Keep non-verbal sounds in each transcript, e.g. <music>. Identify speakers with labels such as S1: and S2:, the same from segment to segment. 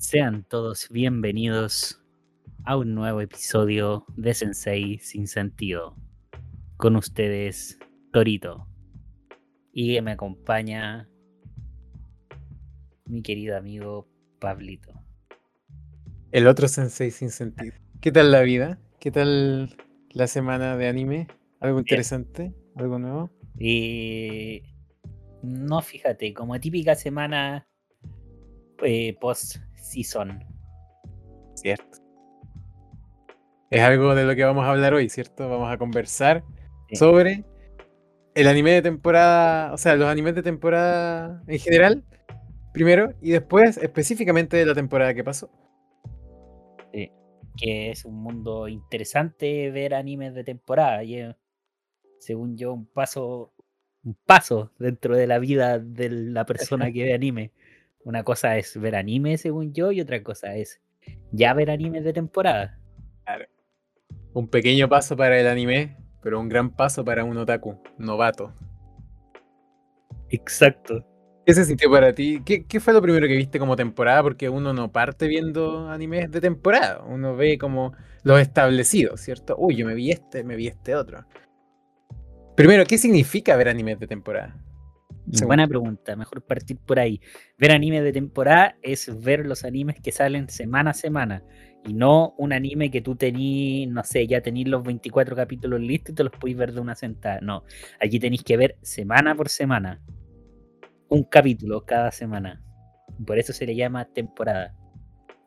S1: Sean todos bienvenidos a un nuevo episodio de Sensei sin sentido. Con ustedes, Torito. Y me acompaña mi querido amigo Pablito.
S2: El otro Sensei sin sentido. ¿Qué tal la vida? ¿Qué tal la semana de anime? ¿Algo interesante? ¿Algo nuevo?
S1: Y no, fíjate, como típica semana eh, post-season.
S2: Cierto. Es algo de lo que vamos a hablar hoy, ¿cierto? Vamos a conversar
S1: Sí.
S2: sobre el anime de temporada, o sea, los animes de temporada en general, primero, y después específicamente de la temporada que pasó.
S1: Sí, que es un mundo interesante ver animes de temporada. Y es, según yo, un paso, un paso dentro de la vida de la persona <laughs> que ve anime. Una cosa es ver anime, según yo, y otra cosa es ya ver animes de temporada.
S2: Un pequeño paso para el anime, pero un gran paso para un otaku novato.
S1: Exacto.
S2: ¿Qué se sintió para ti? ¿Qué, qué fue lo primero que viste como temporada? Porque uno no parte viendo animes de temporada, uno ve como los establecidos, ¿cierto? Uy, yo me vi este, me vi este otro. Primero, ¿qué significa ver animes de temporada?
S1: Buena pregunta, mejor partir por ahí. Ver animes de temporada es ver los animes que salen semana a semana y no un anime que tú tenís, no sé, ya tenís los 24 capítulos listos y te los podéis ver de una sentada. No, aquí tenéis que ver semana por semana, un capítulo cada semana. Por eso se le llama temporada,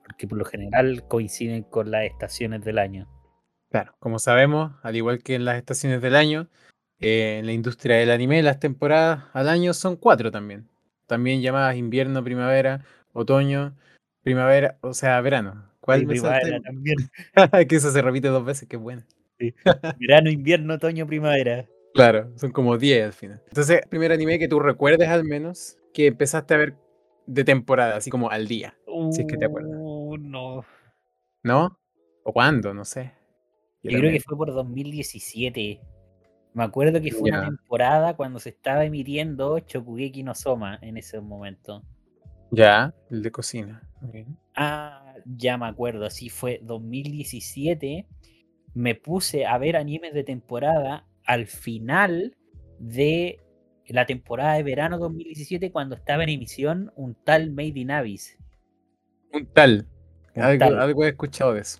S1: porque por lo general coinciden con las estaciones del año.
S2: Claro, como sabemos, al igual que en las estaciones del año, eh, en la industria del anime, las temporadas al año son cuatro también. También llamadas invierno, primavera, otoño, primavera, o sea, verano. ¿Cuál
S1: primavera también. <laughs>
S2: que eso se repite dos veces, que bueno.
S1: Verano, invierno, otoño, primavera.
S2: Claro, son como 10 al final. Entonces, primer anime que tú recuerdes al menos que empezaste a ver de temporada, así como al día, Si es que te acuerdas.
S1: Uh, no.
S2: ¿no? ¿O cuándo? No sé.
S1: Yo creo que fue por 2017. Me acuerdo que fue una temporada cuando se estaba emitiendo Chokugeki no Soma en ese momento.
S2: Ya, el de cocina.
S1: Ah, ya me acuerdo, sí fue 2017. Me puse a ver animes de temporada al final de la temporada de verano 2017 cuando estaba en emisión un tal Made in Abyss.
S2: Un tal.
S1: Un
S2: Algo,
S1: tal.
S2: algo he escuchado de eso.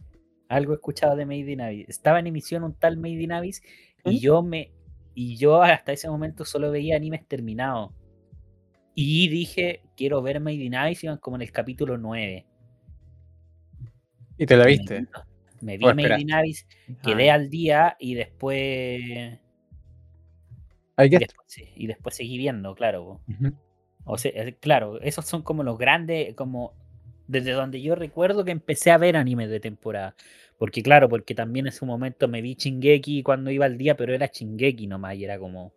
S1: algo he escuchado de Made in Abyss. Estaba en emisión un tal Made in Abyss y yo me y yo hasta ese momento solo veía animes terminados. Y dije, quiero ver Made in Abyss, iban como en el capítulo 9.
S2: ¿Y te la viste?
S1: vi- Me vi Made in Abyss,
S2: Ah,
S1: quedé al día y después, y después, sí, y después seguí viendo, claro. O sea, eh, claro, esos son como los grandes, como desde donde yo recuerdo que empecé a ver animes de temporada. Porque claro, porque también en su momento me vi Shingeki cuando iba al día, pero era Shingeki nomás y era como,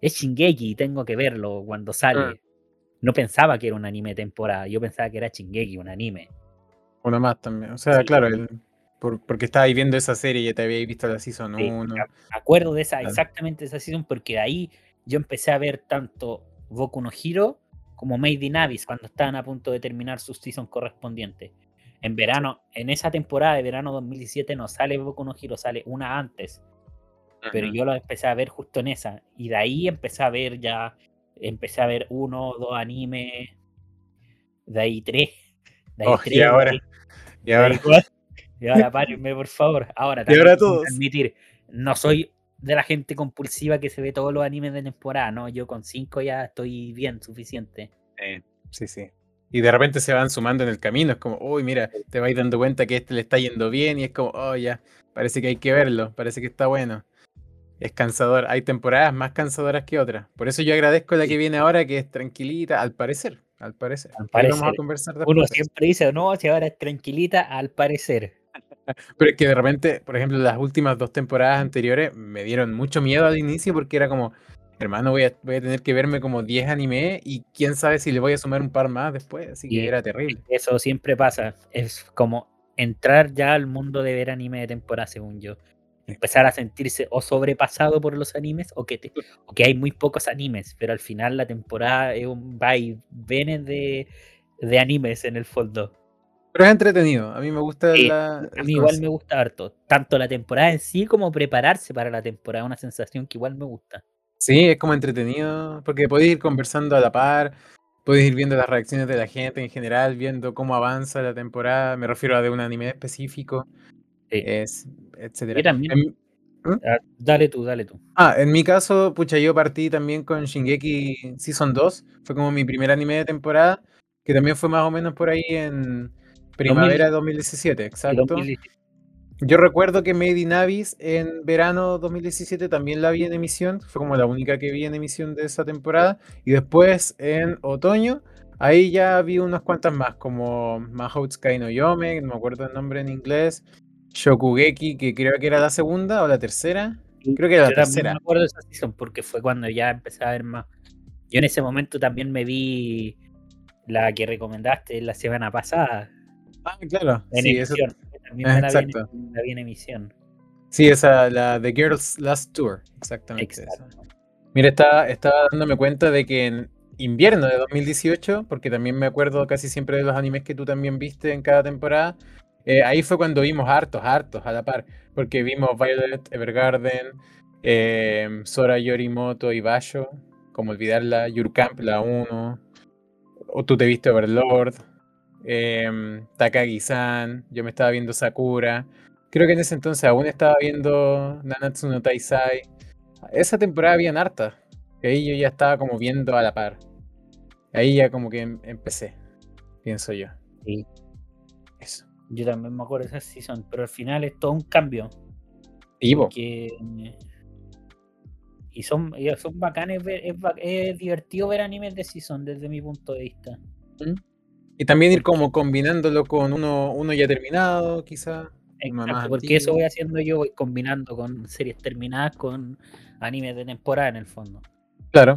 S1: es Shingeki, tengo que verlo cuando sale.
S2: Ah.
S1: No pensaba que era un anime de temporada, yo pensaba que era Shingeki, un anime.
S2: Uno más también. O sea,
S1: Sí,
S2: claro,
S1: porque-
S2: el- por- porque estabas viendo esa serie y ya te habías visto la season
S1: Sí,
S2: 1.
S1: me acuerdo de esa,
S2: Claro.
S1: exactamente de esa season, porque de ahí yo empecé a ver tanto Boku no Hero como Made in Abyss cuando estaban a punto de terminar su season correspondiente. En verano, en esa temporada de verano 2017 no sale Boku no Hero, sale una antes, pero yo lo empecé a ver justo en esa. Y de ahí empecé a ver ya, empecé a ver uno, dos animes, de ahí tres, de ahí
S2: Oh, y
S1: tres,
S2: ahora- Y ahora,
S1: y ahora, y ahora párenme, por favor. Ahora, <laughs>
S2: Y ahora todos.
S1: admitir, no soy de la gente compulsiva que se ve todos los animes de temporada, no, yo con cinco ya estoy bien, suficiente.
S2: eh, sí, sí. Y de repente se van sumando en el camino. Es como, uy, mira, te vais dando cuenta que este le está yendo bien y es como, oh, ya, parece que hay que verlo, parece que está bueno. Es cansador. Hay temporadas más cansadoras que otras. Por eso yo agradezco la que viene ahora, que es tranquilita, al parecer. Al parecer.
S1: Al
S2: Ahí vamos a
S1: parecer.
S2: conversar
S1: Uno siempre dice, no, si ahora es tranquilita, al parecer. <laughs>
S2: Pero es que de repente, por ejemplo, las últimas dos temporadas anteriores me dieron mucho miedo al inicio porque era como, hermano, voy a, voy a tener que verme como 10 anime y quién sabe si le voy a sumar un par más después. Así que era terrible.
S1: Eso siempre pasa, es como entrar ya al mundo de ver anime de temporada, según yo. Empezar a sentirse o sobrepasado por los animes o que, te- o que hay muy pocos animes, pero al final la temporada es un va y viene de, de animes en el fondo.
S2: Pero es entretenido. A mí me gusta
S1: Sí,
S2: la.
S1: a mí igual me gusta harto. Tanto la temporada en sí como prepararse para la temporada. Una sensación que igual me gusta.
S2: Sí, es como entretenido. Porque podéis ir conversando a la par. Podéis ir viendo las reacciones de la gente en general, viendo cómo avanza la temporada. Me refiero a de un anime específico.
S1: Sí.
S2: Es, etcétera.
S1: También.
S2: En- ¿Mm?
S1: Ah, Dale tú, dale tú.
S2: Ah, en mi caso, pucha, yo partí también con Shingeki Season 2. Fue como mi primer anime de temporada, que también fue más o menos por ahí en primavera de 2017,
S1: El
S2: exacto.
S1: 2017.
S2: Yo recuerdo que Made in Abyss en verano 2017 también la vi en emisión, fue como la única que vi en emisión de esa temporada. Y después en otoño, ahí ya vi unas cuantas más, como Mahoutsukai no Yome, no me acuerdo el nombre en inglés, Shokugeki, que creo que era la segunda o la tercera. Creo que era la
S1: Yo
S2: tercera.
S1: me acuerdo de esa season porque fue cuando ya empecé a ver más. Yo en ese momento también me vi la que recomendaste la semana pasada
S2: Ah, claro.
S1: en
S2: Sí, eso-.
S1: También
S2: ah,
S1: me la, vi en,
S2: exacto.
S1: la vi en emisión.
S2: sí, esa, la The Girls Last Tour. Exactamente. esa. Mira, estaba, estaba dándome cuenta de que en invierno de 2018, porque también me acuerdo casi siempre de los animes que tú también viste en cada temporada, eh, ahí fue cuando vimos hartos, hartos a la par, porque vimos Violet Evergarden, eh, Sora Yorimoto y Basho, como olvidarla, Your Camp, la 1, o tú te viste Overlord, em, Takagi-san, yo me estaba viendo Sakura, creo que en ese entonces aún estaba viendo Nanatsu no Taisai, esa temporada hartas. que Ahí yo ya estaba como viendo a la par. Ahí ya como que em- empecé, pienso yo.
S1: Sí,
S2: Eso.
S1: yo también me acuerdo de esa season, pero al final es todo un cambio.
S2: Y
S1: porque y son, son bacanes ver- es, divertido ver animes de season desde mi punto de vista
S2: y también ir como combinándolo con uno, uno ya terminado, quizá. más
S1: Exacto, porque eso voy haciendo yo voy combinando con series terminadas con animes de temporada en el fondo
S2: Claro.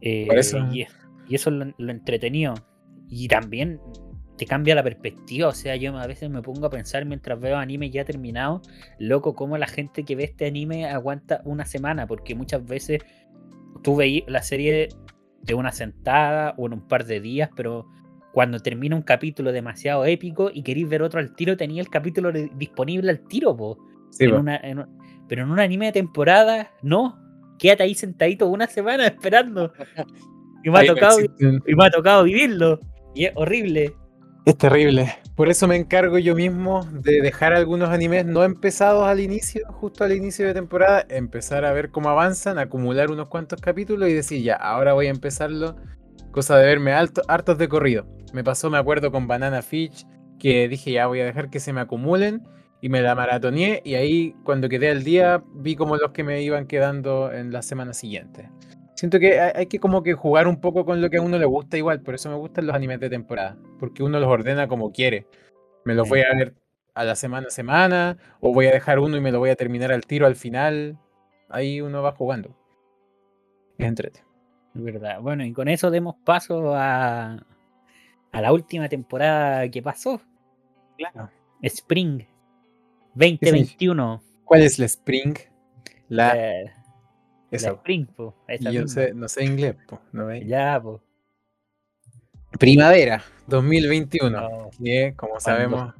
S1: Eh,
S2: eso-
S1: y, y eso es lo, lo entretenido y también te cambia la perspectiva o sea yo a veces me pongo a pensar mientras veo anime ya terminado loco cómo la gente que ve este anime aguanta una semana porque muchas veces tú veis la serie de una sentada o en un par de días, pero cuando termina un capítulo demasiado épico y queréis ver otro al tiro, tenía el capítulo disponible al tiro, po.
S2: Sí,
S1: En
S2: po.
S1: una- en un- pero en un anime de temporada, no. Quédate ahí sentadito una semana <laughs> esperando. Y me ha tocado, y me ha tocado vivirlo. Y es horrible.
S2: Es terrible. Por eso me encargo yo mismo de dejar algunos animes no empezados al inicio, justo al inicio de temporada, empezar a ver cómo avanzan, acumular unos cuantos capítulos y decir, ya, ahora voy a empezarlo. Cosa de verme alto, hartos de corrido. Me pasó, me acuerdo, con Banana Fish, que dije, ya voy a dejar que se me acumulen y me la maratoneé. Y ahí, cuando quedé al día, vi como los que me iban quedando en la semana siguiente. Siento que hay que como que jugar un poco con lo que a uno le gusta igual, por eso me gustan los animes de temporada, porque uno los ordena como quiere. Me los voy a ver a la semana a semana, o voy a dejar uno y me lo voy a terminar al tiro al final. Ahí uno va jugando. Es entrete.
S1: Verdad. Bueno, y con eso demos paso a, a la última temporada que pasó.
S2: Claro.
S1: Spring 2021.
S2: ¿Cuál es la Spring? La,
S1: La. Spring, po, esa
S2: yo sé- no sé inglés, po, ¿no?
S1: Ya, po.
S2: Primavera 2021.
S1: No,
S2: Que, como sabemos,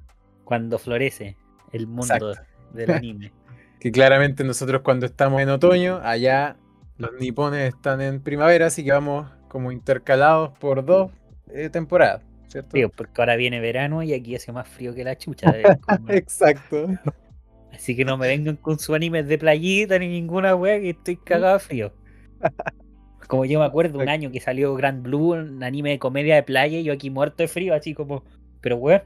S1: cuando florece el mundo
S2: Exacto.
S1: del anime. <laughs>
S2: que claramente nosotros cuando estamos en otoño, allá los nipones están en primavera, así que vamos como intercalados por dos eh, temporadas, ¿cierto?
S1: Porque ahora viene verano y aquí hace más frío que la chucha. cuando. <laughs>
S2: Exacto. <laughs>
S1: Así que no me vengan con sus animes de playita ni ninguna wea que estoy cagado de frío. <laughs> Como yo me acuerdo un año que salió Grand Blue, un anime de comedia de playa, y yo aquí muerto de frío, así como, pero weón,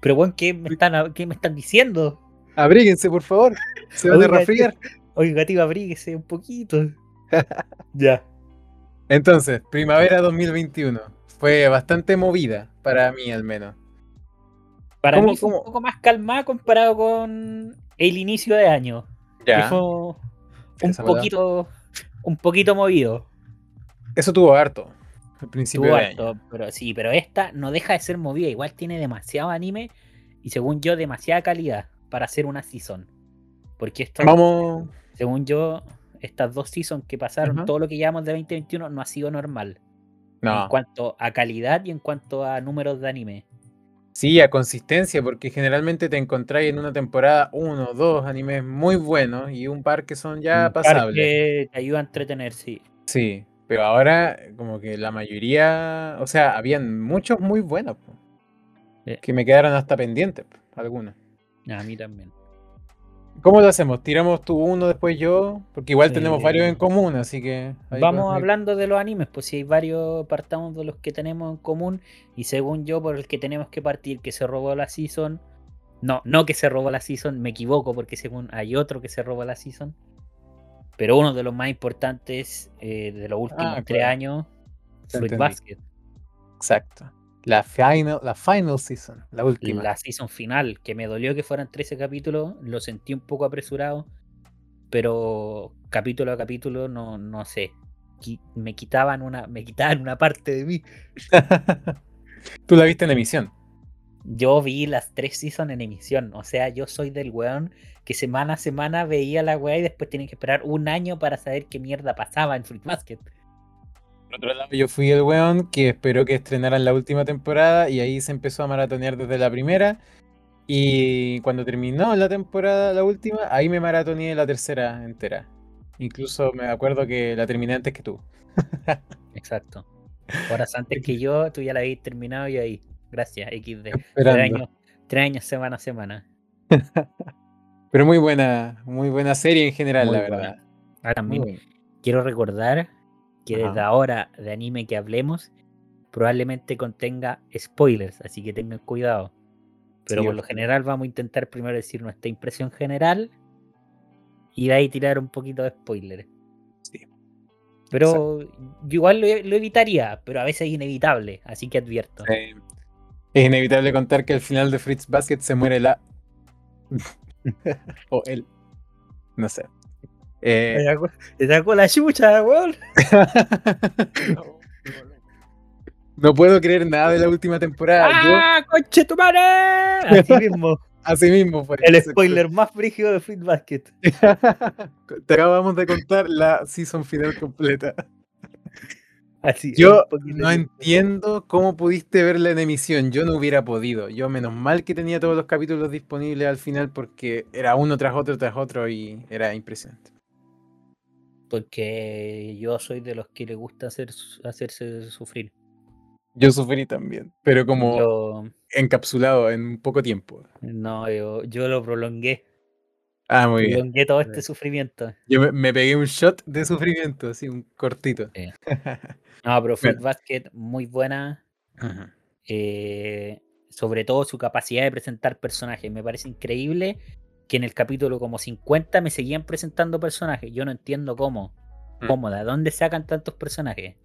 S1: pero weón, ¿qué me están, qué me están diciendo?
S2: Abríguense, por favor. Se van a resfriar.
S1: Oiga, tío, abríguese un poquito. <laughs> ya.
S2: Entonces, primavera 2021. Fue bastante movida, para mí al menos.
S1: Para
S2: ¿Cómo-
S1: mí fue
S2: cómo?
S1: un poco más calmada comparado con el inicio de año. Que
S2: Ya.
S1: fue un poquito, un poquito movido.
S2: Eso tuvo harto. Al principio
S1: Tuvo
S2: de
S1: harto,
S2: año.
S1: pero sí, pero esta no deja de ser movida. Igual tiene demasiado anime y según yo, demasiada calidad para hacer una season. Porque esto,
S2: Vamos.
S1: Según yo, estas dos seasons que pasaron, todo lo que llevamos de 2021 no ha sido normal.
S2: No.
S1: En cuanto a calidad y en cuanto a números de anime.
S2: Sí, a consistencia, porque generalmente te encontráis en una temporada uno, dos animes muy buenos y un par que son ya
S1: Un par
S2: pasables.
S1: que te ayuda a entretener, sí.
S2: Sí, pero ahora como que la mayoría, o sea, habían muchos muy buenos po,
S1: Sí.
S2: que me quedaron hasta pendientes, po, algunos.
S1: A mí también.
S2: ¿Cómo lo hacemos? ¿Tiramos tú uno, después yo? Porque igual tenemos varios en común, así que...
S1: Vamos hablando de los animes, pues si hay varios, partamos de los que tenemos en común. Y según yo, por el que tenemos que partir, que se robó la season. No, no que se robó la season, me equivoco, porque según hay otro que se robó la season. Pero uno de los más importantes eh, de los últimos
S2: Ah,
S1: tres años, Fruit. Basket.
S2: Exacto. La final, la final season, la última.
S1: La season final, que me dolió que fueran 13 capítulos, lo sentí un poco apresurado, pero capítulo a capítulo, no, no sé. Me quitaban una, me quitaban una parte de mí. <laughs>
S2: Tú la viste en emisión.
S1: Yo vi las tres seasons en emisión. O sea, yo soy del weón que semana a semana veía la weá y después tienen que esperar un año para saber qué mierda pasaba en Fruit Basket.
S2: Por otro lado, yo fui el weón que esperó que estrenaran la última temporada y ahí se empezó a maratonear desde la primera. Y cuando terminó la temporada, la última, ahí me maratoneé la tercera entera. Incluso me acuerdo que la terminé antes que tú. <laughs>
S1: Exacto. Horas antes que yo, tú ya la habías terminado y ahí. Gracias, XD. Tres años, tres años semana a semana. <laughs>
S2: Pero muy buena, muy buena serie en general,
S1: Muy
S2: la
S1: buena.
S2: verdad.
S1: Ah, también quiero recordar que
S2: Ajá.
S1: desde ahora de anime que hablemos probablemente contenga spoilers, así que tengan cuidado. Pero
S2: Sí,
S1: por lo general vamos a intentar primero decir nuestra impresión general y de ahí tirar un poquito de spoilers.
S2: Sí.
S1: Pero yo igual lo, lo evitaría, pero a veces es inevitable, así que advierto.
S2: Eh, es inevitable contar que al final de Fritz Basket se muere la. <laughs> o él. No sé. Eh,
S1: Me sacó- la chucha, weón. <laughs>
S2: no puedo creer nada de la última temporada. Yo,
S1: ¡Ah, conche tu madre! Así mismo,
S2: así mismo fue.
S1: el spoiler más frígido de Fruit Basket. <laughs>
S2: Te acabamos de contar la season final completa.
S1: Así,
S2: Yo no
S1: de-
S2: entiendo cómo pudiste verla en emisión. Yo no hubiera podido. Yo, menos mal que tenía todos los capítulos disponibles al final porque era uno tras otro tras otro y era impresionante.
S1: Porque yo soy de los que le gusta hacer, hacerse sufrir.
S2: Yo sufrí también, pero como
S1: Yo,
S2: encapsulado en poco tiempo.
S1: no, yo, yo lo prolongué.
S2: Ah, muy bien.
S1: Prolongué todo este sufrimiento.
S2: Yo me, me pegué un shot de sufrimiento, así, un cortito.
S1: Sí. <laughs> No, pero Fruit. Basket, muy buena. Eh, sobre todo su capacidad de presentar personajes. Me parece increíble que en el capítulo como 50 me seguían presentando personajes. Yo no entiendo cómo.
S2: Mm.
S1: ¿Cómo? ¿De dónde sacan tantos personajes?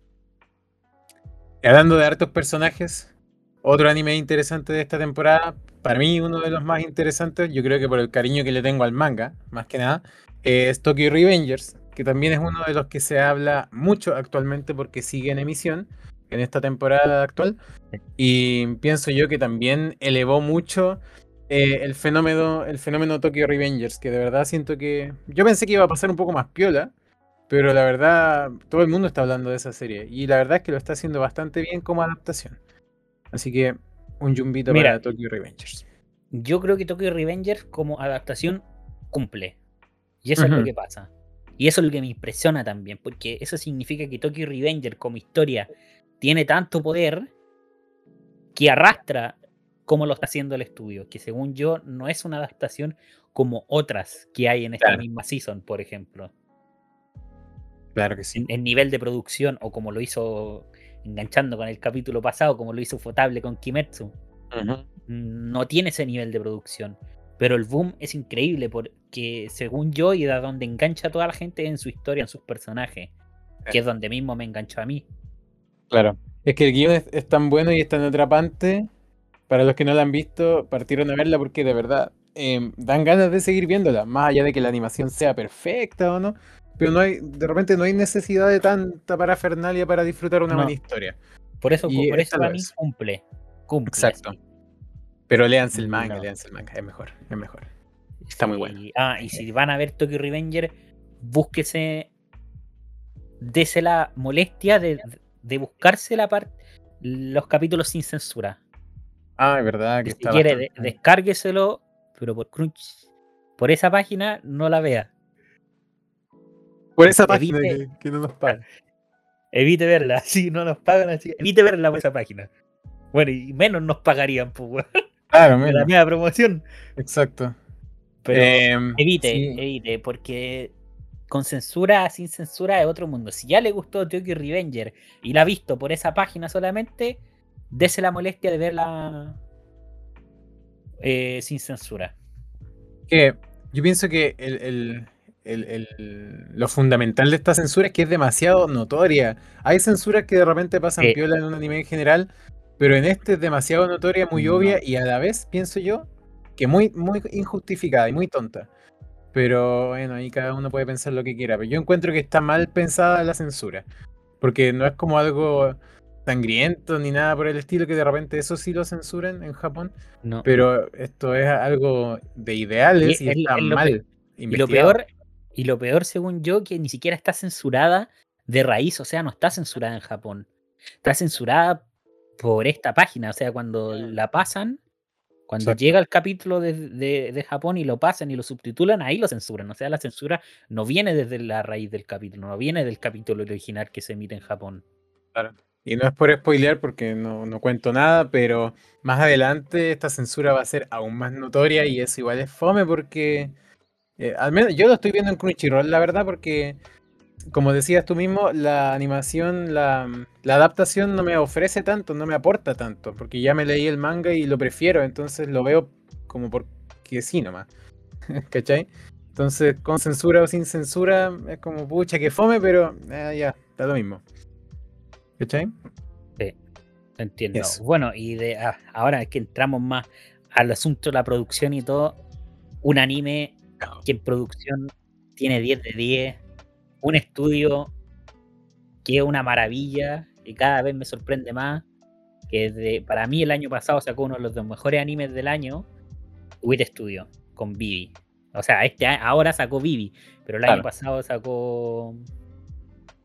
S2: Y Hablando de hartos personajes, otro anime interesante de esta temporada, para mí uno de los más interesantes, yo creo que por el cariño que le tengo al manga, más que nada, es Tokyo Revengers, que también es uno de los que se habla mucho actualmente porque sigue en emisión en esta temporada actual. Y pienso yo que también elevó mucho eh, el fenómeno, el fenómeno Tokyo Revengers, que de verdad siento que. Yo pensé que iba a pasar un poco más piola, pero la verdad, todo el mundo está hablando de esa serie. Y la verdad es que lo está haciendo bastante bien como adaptación. Así que un jumbito
S1: Mira.
S2: para Tokyo Revengers.
S1: Yo creo que Tokyo Revengers como adaptación cumple. Y eso es lo que pasa. Y eso es lo que me impresiona también, porque eso significa que Tokyo Revenger como historia tiene tanto poder que arrastra como lo está haciendo el estudio, que según yo no es una adaptación como otras que hay en esta
S2: Claro.
S1: misma season, por ejemplo.
S2: Claro que sí.
S1: En, en nivel de producción, o como lo hizo enganchando con el capítulo pasado, como lo hizo Fotable con Kimetsu no tiene ese nivel de producción. Pero el boom es increíble porque, según yo, y da donde engancha a toda la gente en su historia, en sus personajes, que es donde mismo me enganchó a mí.
S2: Claro. Es que el guion es, es tan bueno y es tan atrapante. Para los que no la han visto, partieron a verla porque de verdad eh, dan ganas de seguir viéndola. Más allá de que la animación sea perfecta o no. Pero no hay, de repente no hay necesidad de tanta parafernalia para disfrutar una
S1: No.
S2: buena historia.
S1: Por eso,
S2: Y
S1: por eso mí cumple. Cumple.
S2: Exacto.
S1: así.
S2: Pero léanse el manga,
S1: No.
S2: léanse el manga. Es mejor, es mejor. Está muy bueno.
S1: Y- ah, y si van a ver Tokyo Revenger, búsquese. Dese la molestia de, de buscarse la parte. Los capítulos sin censura.
S2: Ah, es verdad que
S1: Si
S2: está
S1: quiere,
S2: bastante-
S1: descárgueselo, pero por Crunch, por esa página no la vea.
S2: Por esa
S1: evite-
S2: página que, que no nos paga.
S1: Evite verla, <laughs> si no nos pagan así. Evite verla por esa página. Bueno, y menos nos pagarían, pues, weón,
S2: Claro,
S1: de la
S2: menos.
S1: media promoción.
S2: Exacto.
S1: Pero
S2: Em,
S1: evite,
S2: sí.
S1: evite, porque con censura, sin censura es otro mundo. Si ya le gustó Tokyo Revenger y la ha visto por esa página solamente, dese la molestia de verla eh, sin censura.
S2: que yo pienso que el, el- el- el- lo fundamental de esta censura es que es demasiado notoria. Hay censuras que de repente pasan piola en un anime en general, pero en este es demasiado notoria, muy
S1: No.
S2: obvia y a la vez, pienso yo, que muy, muy injustificada y muy tonta. Pero bueno, ahí cada uno puede pensar lo que quiera. Pero yo encuentro que está mal pensada la censura. Porque no es como algo sangriento ni nada por el estilo, que de repente eso sí lo censuran en Japón.
S1: No.
S2: Pero esto es algo de ideales y,
S1: Y es-
S2: está
S1: es
S2: mal.
S1: y lo peor, y lo peor, según yo, que ni siquiera está censurada de raíz, o sea, no está censurada en Japón. Está censurada por esta página, o sea, cuando la pasan, cuando
S2: Exacto.
S1: llega el capítulo de, de- de Japón y lo pasan y lo subtitulan, ahí lo censuran. O sea, la censura no viene desde la raíz del capítulo, no viene del capítulo original que se emite en Japón.
S2: Claro. Y no es por spoilear porque no, no cuento nada, pero más adelante esta censura va a ser aún más notoria y eso igual es fome porque eh, al menos yo lo estoy viendo en Crunchyroll, la verdad, porque como decías tú mismo, la animación, la, la adaptación no me ofrece tanto, no me aporta tanto, porque ya me leí el manga y lo prefiero, entonces lo veo como porque sí nomás. <laughs> ¿Cachai? Entonces, con censura o sin censura, es como pucha que fome, pero eh, ya, está lo mismo. ¿Cachai?
S1: Entiendo.
S2: Eso.
S1: Bueno, y de ah, ahora que entramos más al asunto de la producción y todo, un anime que en producción tiene 10 de 10, un estudio que es una maravilla y cada vez me sorprende más, que desde, para mí el año pasado sacó uno de los dos mejores animes del año, Wit Studio, con Vivi. O sea, este ahora sacó Vivi, pero el año pasado sacó
S2: ¿Qué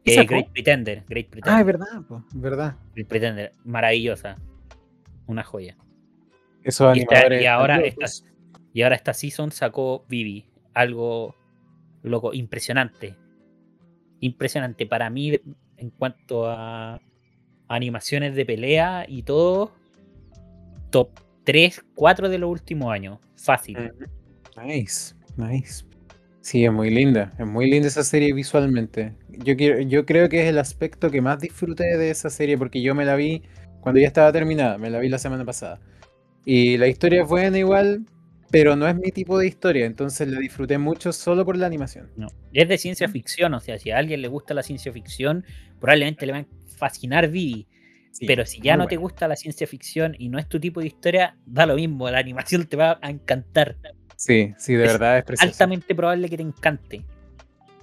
S1: eh? Great Pretender. Great Pretender.
S2: Ah, es verdad, po, es verdad.
S1: Great Pretender, maravillosa. Una joya.
S2: Esos
S1: Y, y ahora esta, y ahora esta season sacó Vivi. Algo loco, impresionante. Impresionante. Para mí, en cuanto a animaciones de pelea y todo, top 3, 4 de los últimos años. Fácil.
S2: Ujú. Nice, nice. Sí, es muy linda, es muy linda esa serie visualmente. Yo quiero, yo creo que es el aspecto que más disfruté de esa serie porque yo me la vi cuando ya estaba terminada, me la vi la semana pasada. Y la historia es buena igual, pero no es mi tipo de historia, entonces la disfruté mucho solo por la animación.
S1: No. Es de ciencia ficción, o sea, si a alguien le gusta la ciencia ficción, probablemente le va a fascinar Vivi.
S2: Sí,
S1: Pero si ya no te gusta la ciencia ficción y no es tu tipo de historia, da lo mismo, la animación te va a encantar.
S2: Sí, sí, de
S1: es
S2: verdad es precioso.
S1: Altamente probable que te encante.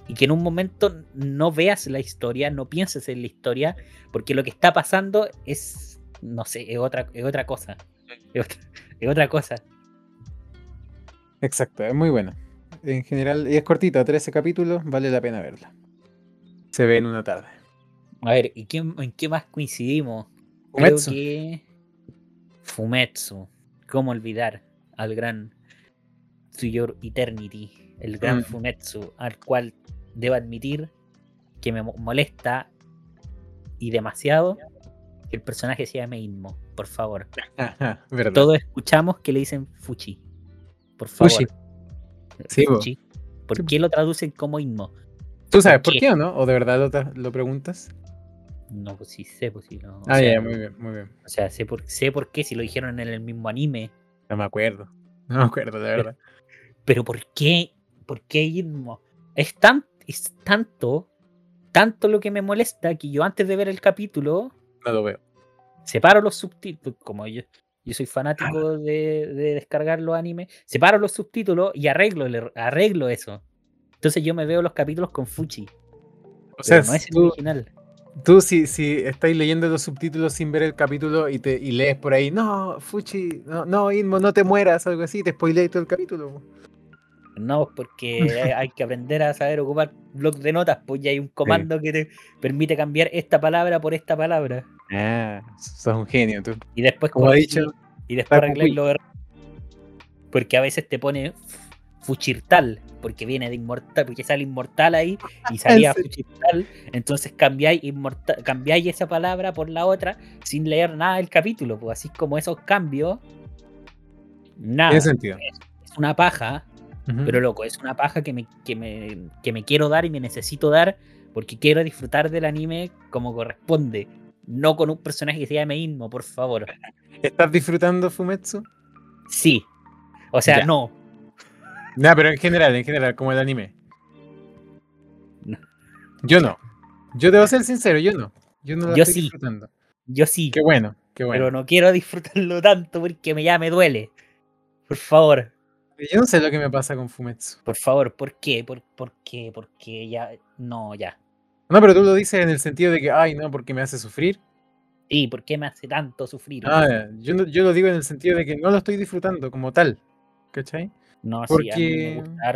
S1: Y que en un momento no veas la historia, no pienses en la historia, porque lo que está pasando es, no sé, es otra, es otra cosa. Es otra, <laughs> es otra cosa.
S2: Exacto, es muy buena. En general, y es cortita, 13 capítulos, vale la pena verla. Se ve en una tarde.
S1: A ver, ¿y qué- en qué más coincidimos? Creo
S2: Fumetsu.
S1: que Fumetsu. ¿Cómo olvidar al gran Your Eternity? El gran
S2: Mm.
S1: Fumetsu, al cual debo admitir que me mo- molesta y demasiado que el personaje se llame Inmo. Por favor. <laughs> Todos escuchamos que le dicen Fuchi. Por favor.
S2: Fuchi. Sí, po.
S1: Fuchi. ¿Por
S2: Sí,
S1: qué lo traducen como Inmo?
S2: ¿Tú sabes
S1: ¿por qué?
S2: qué o no? ¿O de verdad lo, ta- lo preguntas?
S1: No, pues sí sé, pues sí. No, o
S2: Ah,
S1: sea,
S2: ya, muy bien, muy bien.
S1: O sea, sé por, sé por qué si lo dijeron en el mismo anime.
S2: No me acuerdo. <laughs> No me acuerdo, de verdad. <laughs>
S1: Pero ¿por qué? ¿Por qué Inmo? Es, tan, es tanto, tanto lo que me molesta que yo antes de ver el capítulo
S2: No lo veo.
S1: separo los subtítulos, como yo, yo soy fanático de, de descargar los animes, separo los subtítulos y arreglo, arreglo eso. Entonces yo me veo los capítulos con Fuchi,
S2: O sea,
S1: no es el original.
S2: tú si, si estáis leyendo los subtítulos sin ver el capítulo y te y lees por ahí, no, Fuchi, no, no, Inmo, no te mueras, algo así, te spoileáis todo el capítulo.
S1: No, porque hay- que aprender a saber ocupar blocs de notas, pues ya hay un comando que te permite cambiar esta palabra por esta palabra.
S2: Ah, sos un genio, tú.
S1: Y después
S2: Como
S1: corregir-
S2: dicho,
S1: Y después los errores. Porque a veces te pone Fuchirtal, porque viene de inmortal, porque sale inmortal ahí y <laughs> salía? Fuchirtal. Entonces cambiáis, inmortal, cambiáis esa palabra por la otra sin leer nada del capítulo. Pues así como esos cambios, nada.
S2: Tiene sentido.
S1: Es una paja, Pero loco, es una paja que me, que, me, que me quiero dar y me necesito dar porque quiero disfrutar del anime como corresponde. No con un personaje que se llame Inmo, por favor.
S2: ¿Estás disfrutando Fumetsu?
S1: Sí. O sea,
S2: Ya.
S1: no.
S2: No, pero en general, en general, como el anime.
S1: No.
S2: Yo no. Yo debo ser sincero, yo no. Yo no lo
S1: Yo
S2: estoy
S1: sí.
S2: disfrutando.
S1: Yo sí.
S2: Qué bueno, qué bueno.
S1: Pero no quiero disfrutarlo tanto porque me, ya me duele. Por favor.
S2: Yo no sé lo que me pasa con Fumetsu.
S1: Por favor, ¿por qué? ¿Por, por qué? Porque ya. No, ya.
S2: No, pero tú lo dices en el sentido de que, ay, no, porque me hace sufrir.
S1: Sí, ¿por qué me hace tanto sufrir?
S2: Ah, yo, yo lo digo en el sentido de que no lo estoy disfrutando como tal. ¿Cachai?
S1: no, sí, a mí me
S2: porque-
S1: gusta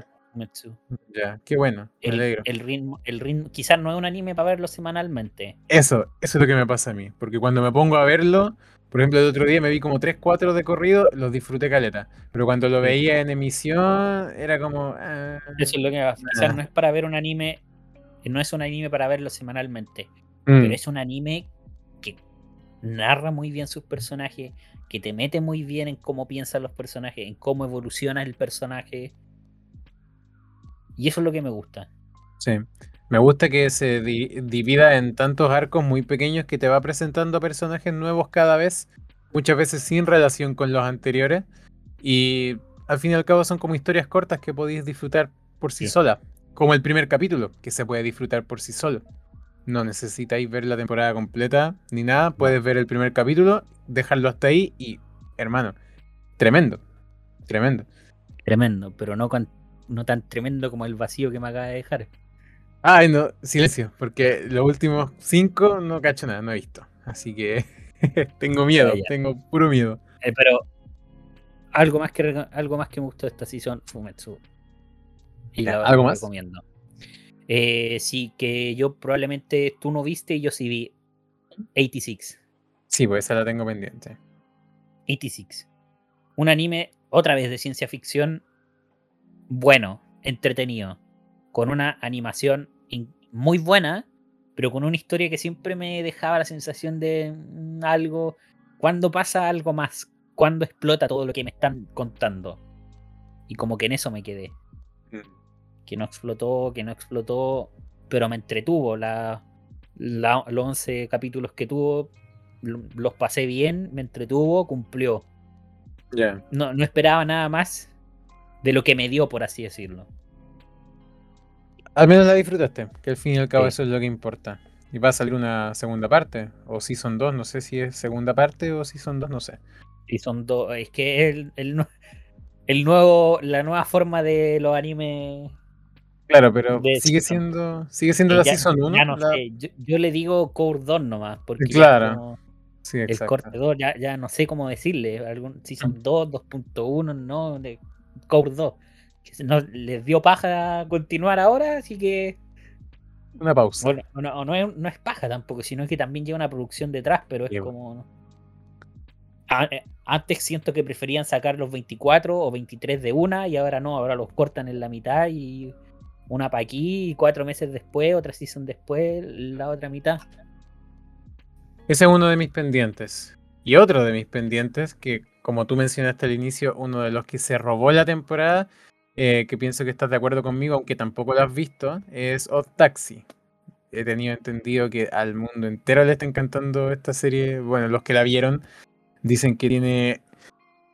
S2: Ya, qué bueno, me
S1: El,
S2: alegro.
S1: el ritmo, el ritmo, quizás no es un anime para verlo semanalmente.
S2: Eso, eso es lo que me pasa a mí. Porque cuando me pongo a verlo, por ejemplo, el otro día me vi como 3, 4 de corrido, los disfruté caleta. Pero cuando lo veía en emisión, era como. ah,
S1: Eso es lo que me pasa. Quizás no es para ver un anime, no es un anime para verlo semanalmente,
S2: mm,
S1: pero es un anime que narra muy bien sus personajes, que te mete muy bien en cómo piensan los personajes, en cómo evoluciona el personaje. Y eso es lo que me gusta.
S2: Sí. Me gusta que se di- divida en tantos arcos muy pequeños que te va presentando personajes nuevos cada vez, muchas veces sin relación con los anteriores. Y al fin y al cabo son como historias cortas que podéis disfrutar por sí
S1: Sí.
S2: sola. Como el primer capítulo, que se puede disfrutar por sí solo. No necesitáis ver la temporada completa ni nada. Puedes ver el primer capítulo, dejarlo hasta ahí y, hermano, tremendo. Tremendo.
S1: Tremendo, pero no, no tan tremendo como el vacío que me acaba de dejar.
S2: Ay, no, silencio, porque los últimos cinco no cacho nada, no he visto. Así que <laughs> tengo miedo, tengo puro miedo.
S1: Eh, pero algo más que algo más que me gustó de esta season, Fumetsu. Y la
S2: ¿algo más?
S1: recomiendo. Eh, sí, que yo probablemente tú no viste y yo sí vi 86.
S2: Sí, pues esa la tengo pendiente.
S1: 86. Un anime, otra vez de ciencia ficción, bueno, entretenido, con una animación muy buena, pero con una historia que siempre me dejaba la sensación de mm, algo, cuando pasa algo más, cuando explota todo lo que me están contando. Y como que en eso me quedé, que no explotó, que no explotó, pero me entretuvo. La, la- los 11 capítulos que tuvo, lo- los pasé bien, me entretuvo, cumplió no, no esperaba nada más de lo que me dio, por así decirlo.
S2: Al menos la disfrutaste, que al fin y al cabo
S1: Sí.
S2: eso es lo que importa. Y va a salir una segunda parte, o Season 2, no sé si es segunda parte o Season 2, no sé.
S1: Y son dos. Es que el, el, el nuevo, la nueva forma de los animes.
S2: Claro, pero sigue
S1: season.
S2: siendo sigue siendo
S1: que
S2: la
S1: ya,
S2: Season 1.
S1: ya no
S2: la-
S1: sé. Yo, yo le digo Core 2 nomás. Porque
S2: Claro,
S1: como
S2: Sí,
S1: el
S2: exacto.
S1: corte 2, ya, ya no sé cómo decirle. Algún Season 2, 2.1, no. De Core 2. Que no, les dio paja continuar ahora, así que.
S2: Una pausa.
S1: Bueno, no, no es, no es paja tampoco, sino que también lleva una producción detrás, pero es como. A- eh, Antes siento que preferían sacar los 24 o 23 de una y ahora no, ahora los cortan en la mitad y una para aquí y cuatro meses después, otra season después, la otra mitad.
S2: Ese es uno de mis pendientes. Y otro de mis pendientes, que como tú mencionaste al inicio, uno de los que se robó la temporada, eh, que pienso que estás de acuerdo conmigo, aunque tampoco lo has visto, es Odd Taxi. He tenido entendido que al mundo entero le está encantando esta serie. Bueno, los que la vieron dicen que tiene,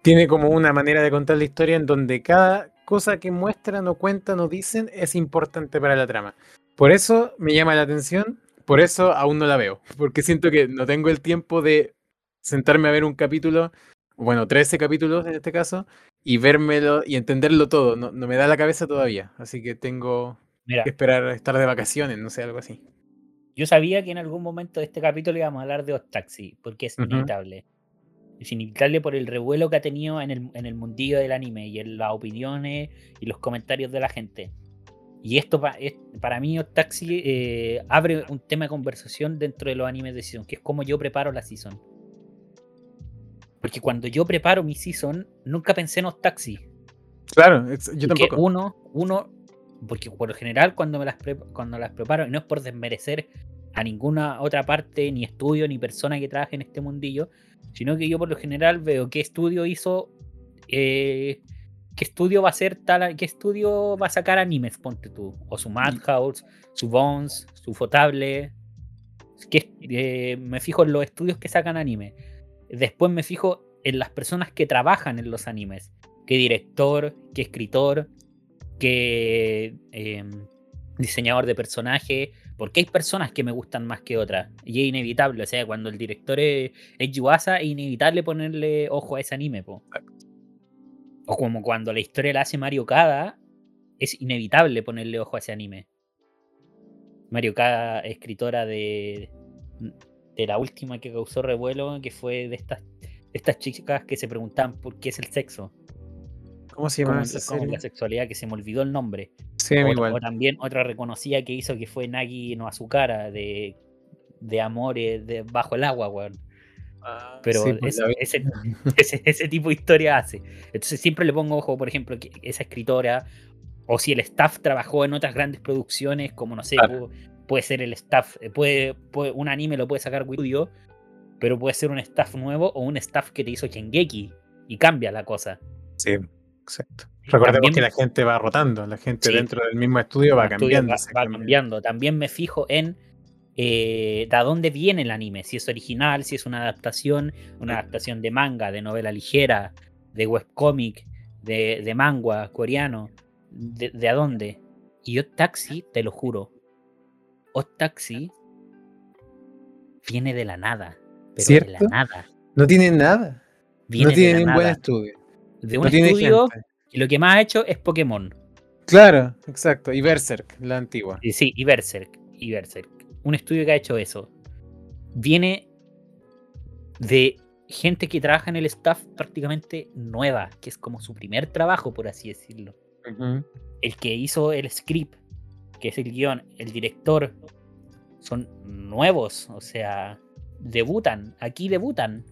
S2: tiene como una manera de contar la historia en donde cada cosa que muestran o cuentan o dicen es importante para la trama. Por eso me llama la atención, por eso aún no la veo, porque siento que no tengo el tiempo de sentarme a ver un capítulo, bueno, 13 capítulos en este caso, y vérmelo y entenderlo todo. No, no me da la cabeza todavía, así que tengo
S1: Mira,
S2: que esperar a estar de vacaciones, no sé, algo así.
S1: yo sabía que en algún momento de este capítulo íbamos a hablar de Odd Taxi, porque es
S2: Ujú.
S1: inevitable. Es inevitable por el revuelo que ha tenido en el, en el mundillo del anime y en las opiniones y los comentarios de la gente. Y esto pa- es- para mí, Odd Taxi eh, abre un tema de conversación dentro de los animes de season, que es como yo preparo la season. Porque cuando yo preparo mi season, nunca pensé en los taxis.
S2: Claro, yo
S1: tampoco. Uno, uno, porque por lo general cuando me las cuando las preparo, y no es por desmerecer a ninguna otra parte, ni estudio, ni persona que trabaje en este mundillo, sino que yo por lo general veo qué estudio hizo, eh, qué estudio va a ser tal, qué estudio va a sacar animes, ponte tú, o su Madhouse, su Bones, su Fotable, que eh, me fijo en los estudios que sacan anime. Después me fijo en las personas que trabajan en los animes, qué director, qué escritor, qué em, diseñador de personaje, porque hay personas que me gustan más que otras. Y es inevitable, o sea, cuando el director es, Yuasa, es inevitable ponerle ojo a ese anime. O como cuando la historia la hace Mario Kada, es inevitable ponerle ojo a ese anime. Mario Kada, escritora de, de la última que causó revuelo, que fue de estas, estas chicas que se preguntaban por qué es el sexo.
S2: ¿Cómo se llama
S1: la sexualidad? Que se me olvidó el nombre.
S2: Sí,
S1: o,
S2: igual.
S1: o también otra reconocida que hizo que fue Nagi no Azukara, de, de amores de bajo el agua, weón. Ah, Pero pues, <laughs> ese, ese, tipo de historia hace. Entonces siempre le pongo ojo, por ejemplo, que esa escritora, o si el staff trabajó en otras grandes producciones, como no sé, puede, ser el staff, eh, puede, un anime lo puede sacar Studio, pero puede ser un staff nuevo o un staff que te hizo Shingeki y cambia la cosa.
S2: Sí. Exacto. Recordemos que la gente va rotando, la gente dentro del mismo estudio va cambiando.
S1: Va, cambiando. También me fijo en eh, de dónde viene el anime, si es original, si es una adaptación, una adaptación de manga, de novela ligera, de webcomic, de, de manga coreano, de, de a dónde. Y Taxi, te lo juro, Taxi viene de la nada. Pero de la nada.
S2: No tiene nada. no tiene ningún buen estudio
S1: de un estudio y lo que más ha hecho es Pokémon.
S2: Claro, exacto. Y Berserk, la antigua.
S1: Sí, sí, y Berserk. Y Berserk. Un estudio que ha hecho eso. Viene de gente que trabaja en el staff prácticamente nueva, que es como su primer trabajo, por así decirlo. El que hizo el script, que es el guion, el director, son nuevos, o sea, debutan, aquí debutan.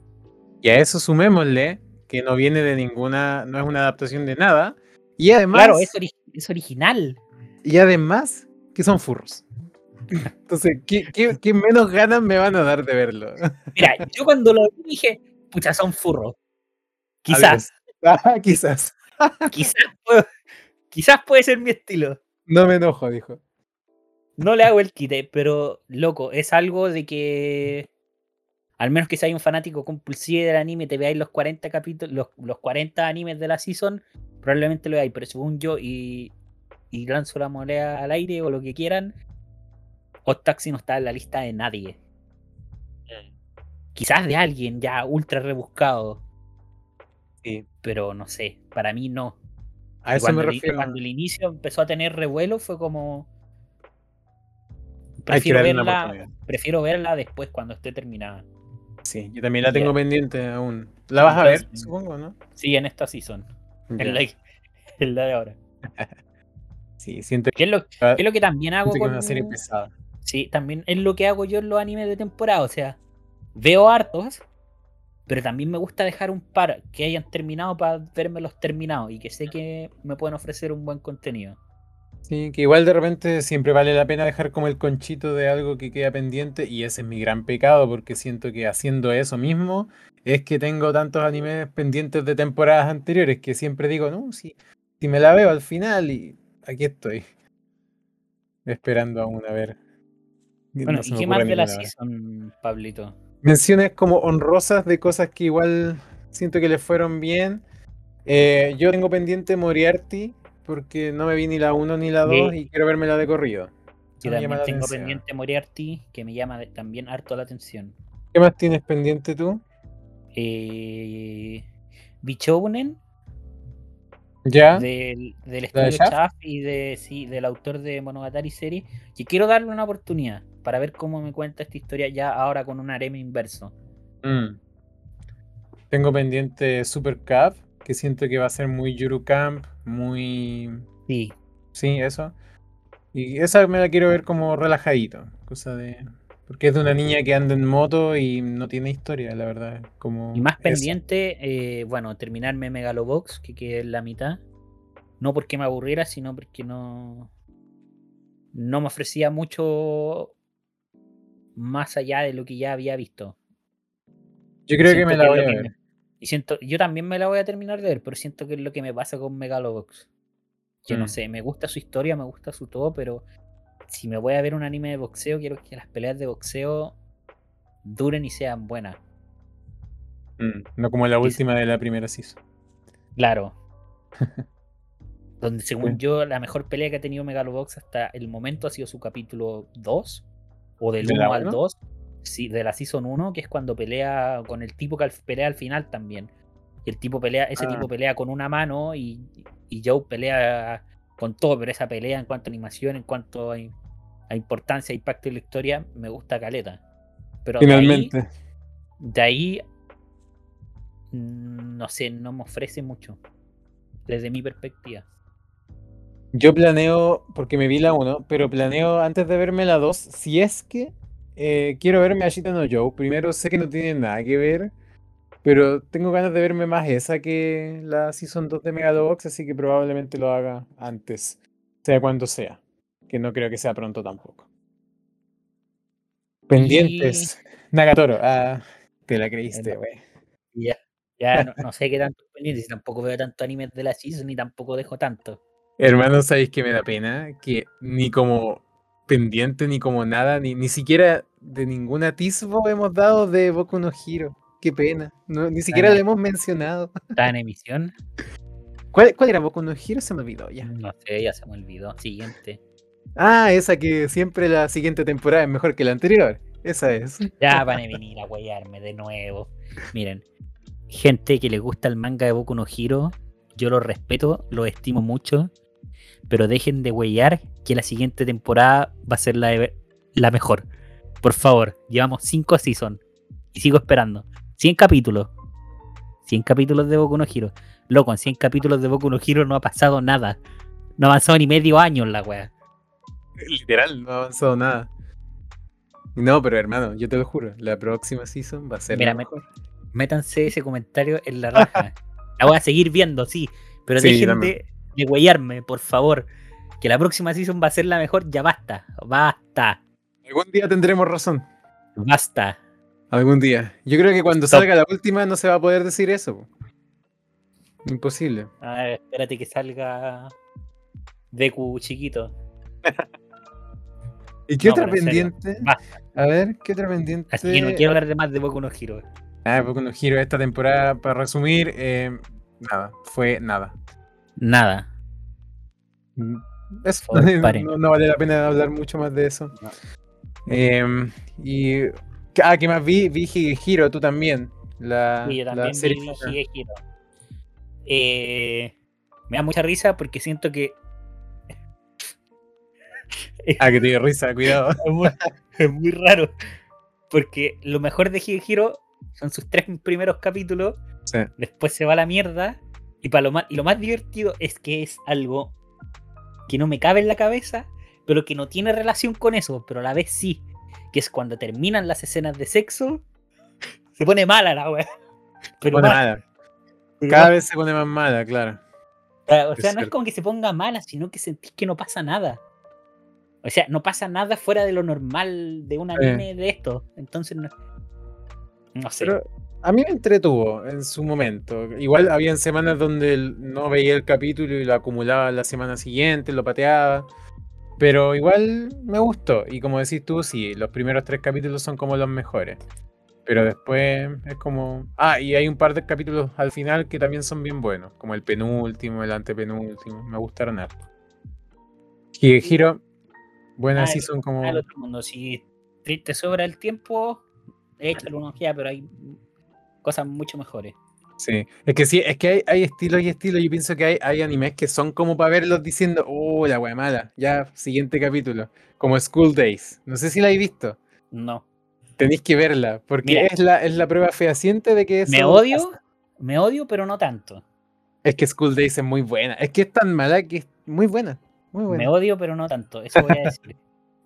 S2: Y a eso sumémosle que no viene de ninguna, no es una adaptación de nada. Y además.
S1: Claro, es, original.
S2: Y además, que son furros. <laughs> Entonces, ¿qué, menos ganas me van a dar de verlo? <laughs>
S1: Mira, yo cuando lo vi dije, pucha, son furros. Quizás. <laughs>
S2: Ah, quizás.
S1: quizás, quizás puede ser mi estilo.
S2: No me enojo, dijo.
S1: No le hago el quite, pero loco, es algo de que al menos que si hay un fanático compulsivo del anime, te veáis los 40 capítulos, los, 40 animes de la season, probablemente lo veáis, pero según yo, y, y lanzo la moneda al aire o lo que quieran, Taxi no está en la lista de nadie. Quizás de alguien ya ultra rebuscado. Sí. Pero no sé, para mí no.
S2: A eso me refiero.
S1: cuando el inicio empezó a tener revuelo fue como. Prefiero verla, prefiero verla después cuando esté terminada.
S2: Sí, yo también la tengo pendiente aún. ¿La vas a ver, supongo, no?
S1: Sí, en esta season. En la, <laughs> en la, de ahora. <laughs>
S2: sí, siento
S1: que. Es lo, es lo que también hago
S2: con. una serie pesada.
S1: Sí, también es lo que hago yo en los animes de temporada. O sea, veo hartos, pero también me gusta dejar un par que hayan terminado para verme los terminados y que sé que me pueden ofrecer un buen contenido.
S2: Sí, que igual de repente siempre vale la pena dejar como el conchito de algo que queda pendiente y ese es mi gran pecado porque siento que haciendo eso mismo es que tengo tantos animes pendientes de temporadas anteriores que siempre digo, no, si, si me la veo al final y aquí estoy esperando aún a ver.
S1: Bueno, ¿y qué más de la season, Pablito?
S2: Menciones como honrosas de cosas que igual siento que le fueron bien. Eh, yo tengo pendiente Moriarty, porque no me vi ni la 1 ni la 2 y quiero verme la de corrido.
S1: Yo también tengo pendiente Moriarty, que me llama también harto la atención.
S2: ¿Qué más tienes pendiente tú?
S1: Eh, Bichounen.
S2: Ya.
S1: Del, del estudio Chaff y de, sí, del autor de Monogatari serie. Que quiero darle una oportunidad para ver cómo me cuenta esta historia ya ahora con un harem inverso.
S2: Mm. Tengo pendiente Super Cup, que siento que va a ser muy Yuru Camp, muy...
S1: Sí.
S2: Sí, eso. Y esa me la quiero ver como relajadito, cosa de Porque es de una niña que anda en moto y no tiene historia, la verdad. Como
S1: Y más pendiente, eh, bueno, terminarme Megalobox, que quedé en la mitad. No porque me aburriera, sino porque no. No me ofrecía mucho más allá de lo que ya había visto.
S2: Yo creo que me la voy a ver.
S1: y siento, yo también me la voy a terminar de ver, pero siento que es lo que me pasa con Megalobox. Que no
S2: Mm.
S1: sé, me gusta su historia, me gusta su todo, pero si me voy a ver un anime de boxeo, quiero que las peleas de boxeo duren y sean buenas.
S2: Mm, No como la última de la primera season.
S1: Claro. <laughs> Donde según
S2: Sí.
S1: yo, la mejor pelea que ha tenido Megalobox hasta el momento ha sido su capítulo 2. O del
S2: ¿De la
S1: 1 al
S2: uno?
S1: 2. Sí, de la Season 1, que es cuando pelea con el tipo que al- pelea al final también. Y el tipo pelea, ese
S2: Ah.
S1: tipo pelea con una mano y, y Joe pelea con todo, pero esa pelea en cuanto a animación, en cuanto a, a importancia, impacto en la historia, me gusta caleta. Pero de ahí-
S2: Finalmente.
S1: de ahí, mm, no sé, no me ofrece mucho. Desde mi perspectiva.
S2: Yo planeo, porque me vi la 1, pero planeo antes de verme la 2, si es que eh, quiero verme a Ashita no Joe. Primero sé que no tiene nada que ver, pero tengo ganas de verme más esa que la Season 2 de Megalobox, así que probablemente lo haga antes, sea cuando sea, que no creo que sea pronto tampoco. Pendientes. Nagatoro, ah, te la creíste, güey.
S1: Ya, ya no, no sé qué tanto pendiente, si tampoco veo tanto animes de la season ni tampoco dejo tanto.
S2: Hermano, ¿sabéis que me da pena? Que ni como pendiente, ni como nada, ni, ni siquiera de ningún atisbo hemos dado de Boku no Hero. Qué pena. No, ni siquiera lo hemos mencionado.
S1: Está en emisión.
S2: ¿Cuál, cuál era Boku no Hero? Se me olvidó ya.
S1: No sé, ya se me olvidó. Siguiente.
S2: Ah, esa que siempre la siguiente temporada es mejor que la anterior. Esa es.
S1: Ya van a venir a huellarme de nuevo. Miren, gente que le gusta el manga de Boku no Hero, yo lo respeto, lo estimo mucho, pero dejen de huellar que la siguiente temporada va a ser la, de- la mejor. Por favor, llevamos 5 seasons y sigo esperando. 100 capítulos. 100 capítulos de Boku no Hero. Loco, en 100 capítulos de Boku no Hero no ha pasado nada. No ha avanzado ni medio año en la wea.
S2: Literal, no ha avanzado nada. No, pero hermano, yo te lo juro, la próxima season va a ser
S1: Mira,
S2: la
S1: me-
S2: mejor.
S1: métanse ese comentario en la raja. la voy a seguir viendo, sí. Pero
S2: Sí,
S1: dejen de, de huellarme, por favor. Que la próxima season va a ser la mejor. Ya basta. Basta.
S2: Algún día tendremos razón.
S1: Basta.
S2: Algún día. Yo creo que cuando
S1: Stop.
S2: salga la última no se va a poder decir eso. po. Imposible.
S1: A ver, espérate que salga Deku chiquito. <laughs>
S2: ¿Y qué
S1: No,
S2: otra pendiente? A ver, ¿qué otra pendiente?
S1: Así que no quiero hablar de más de Boku no Hero.
S2: Ah, Boku no Hero esta temporada, para resumir, eh, nada, fue nada.
S1: Nada.
S2: Mm, Eso, <laughs> no, no vale la pena hablar mucho más de eso.
S1: No.
S2: Em, y. Ah, ¿qué más vi? Vi Hiro, tú también. La,
S1: Sí, yo
S2: la
S1: también
S2: serie
S1: vi
S2: fija.
S1: Shigehiro. Eh, me da mucha risa porque siento que <laughs>
S2: Ah, que te dio risa, cuidado.
S1: es muy, es muy raro. Porque lo mejor de Shigehiro son sus tres primeros capítulos.
S2: Sí.
S1: Después se va a la mierda. Y, para lo más, y lo más divertido es que es algo que no me cabe en la cabeza, pero que no tiene relación con eso, pero a la vez sí. Que es cuando terminan las escenas de sexo, se pone mala la wea. Pero
S2: mala.
S1: pero
S2: Cada vez se pone más mala, claro.
S1: O sea, no es como que se ponga mala, sino que sentís que no pasa nada. O sea, no pasa nada fuera de lo normal de un anime de esto. Entonces, no, no sé.
S2: Pero a mí me entretuvo en su momento. Igual habían semanas donde no veía el capítulo y lo acumulaba la semana siguiente, lo pateaba. Pero igual me gustó. Y como decís tú, sí, los primeros tres capítulos son como los mejores. Pero después es como. Ah, y hay un par de capítulos al final que también son bien buenos. Como el penúltimo, el antepenúltimo. Me gustaron harto. Y Giro, buena
S1: Ah,
S2: season como.
S1: al otro mundo, si te sobra el tiempo, échale una ojeada, pero hay cosas mucho mejores.
S2: Sí, es que sí, es que hay, hay estilos y estilos. Yo pienso que hay, hay animes que son como para verlos diciendo, oh, la wea mala, ya, siguiente capítulo. Como School Days. No sé si la habéis visto.
S1: No.
S2: Tenéis que verla, porque
S1: Mira.
S2: es la, es la prueba fehaciente de que eso
S1: Me odio,
S2: pasa.
S1: me odio, pero no tanto.
S2: Es que School Days es muy buena. Es que es tan mala que es muy buena. Muy buena.
S1: Me odio, pero no tanto. Eso voy a decir.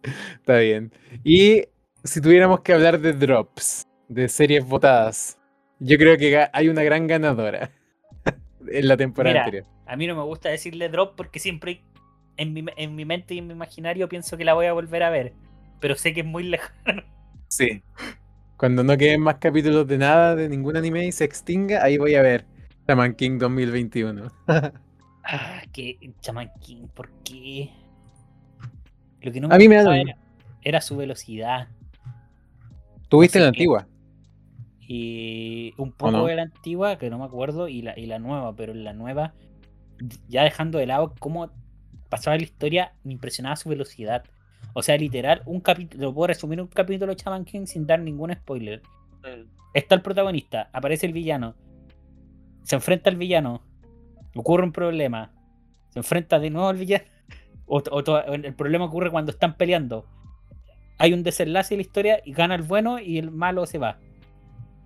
S1: <laughs>
S2: Está bien. Y si tuviéramos que hablar de drops, de series votadas, yo creo que hay una gran ganadora <laughs> en la temporada anterior.
S1: A mí no me gusta decirle drop porque siempre en mi, en mi mente y en mi imaginario pienso que la voy a volver a ver. Pero sé que es muy <laughs> lejano.
S2: Sí. Cuando no queden más capítulos de nada, de ningún anime y se extinga, ahí voy a ver Shaman King 2021.
S1: ah, que Shaman King, ¿por qué? Lo que no
S2: me a mí me da
S1: era, era, su velocidad.
S2: ¿Tuviste la antigua?
S1: Y un poco de la antigua, que no me acuerdo, y la, y la nueva, pero en la nueva, ya dejando de lado cómo pasaba la historia, me impresionaba su velocidad. O sea, literal, un capítulo, puedo resumir un capítulo de Shaman King sin dar ningún spoiler. Está el protagonista, aparece el villano, se enfrenta al villano, ocurre un problema, se enfrenta de nuevo al villano. <laughs> O, el problema ocurre cuando están peleando. Hay un desenlace de la historia y gana el bueno y el malo se va.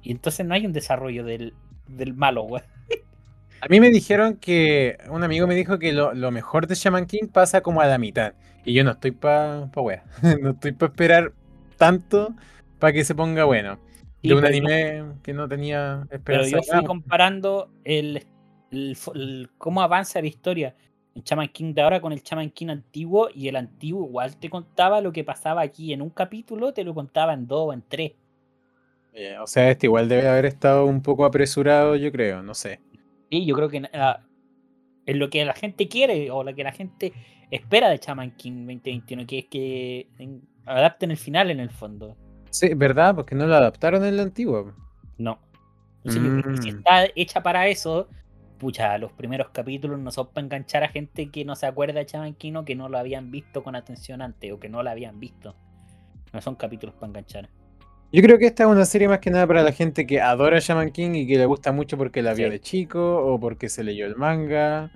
S1: Y entonces no hay un desarrollo del, del malo, güey. <laughs>
S2: A mí me dijeron que. Un amigo me dijo que lo, mejor de Shaman King pasa como a la mitad. Y yo no estoy para pa wea. <laughs> no estoy para esperar tanto para que se ponga bueno. de un anime que no tenía
S1: esperanza. Pero yo fui comparando el, cómo avanza la historia. El Shaman King de ahora con el Shaman King antiguo. Y el antiguo igual te contaba lo que pasaba aquí en un capítulo, te lo contaba en dos o en tres.
S2: O sea, este igual debe haber estado un poco apresurado, yo creo, no sé.
S1: Sí, yo creo que uh, es lo que la gente quiere o lo que la gente espera de Chaman King 2021, que es que adapten el final en el fondo.
S2: Sí, ¿verdad? Porque no lo adaptaron en la antigua.
S1: No. si mm. está hecha para eso, pucha, los primeros capítulos no son para enganchar a gente que no se acuerda de Chaman King o que no lo habían visto con atención antes o que no lo habían visto. No son capítulos para enganchar.
S2: Yo creo que esta es una serie más que nada para la gente que adora Shaman King y que le gusta mucho porque la vio de chico o porque se leyó el manga.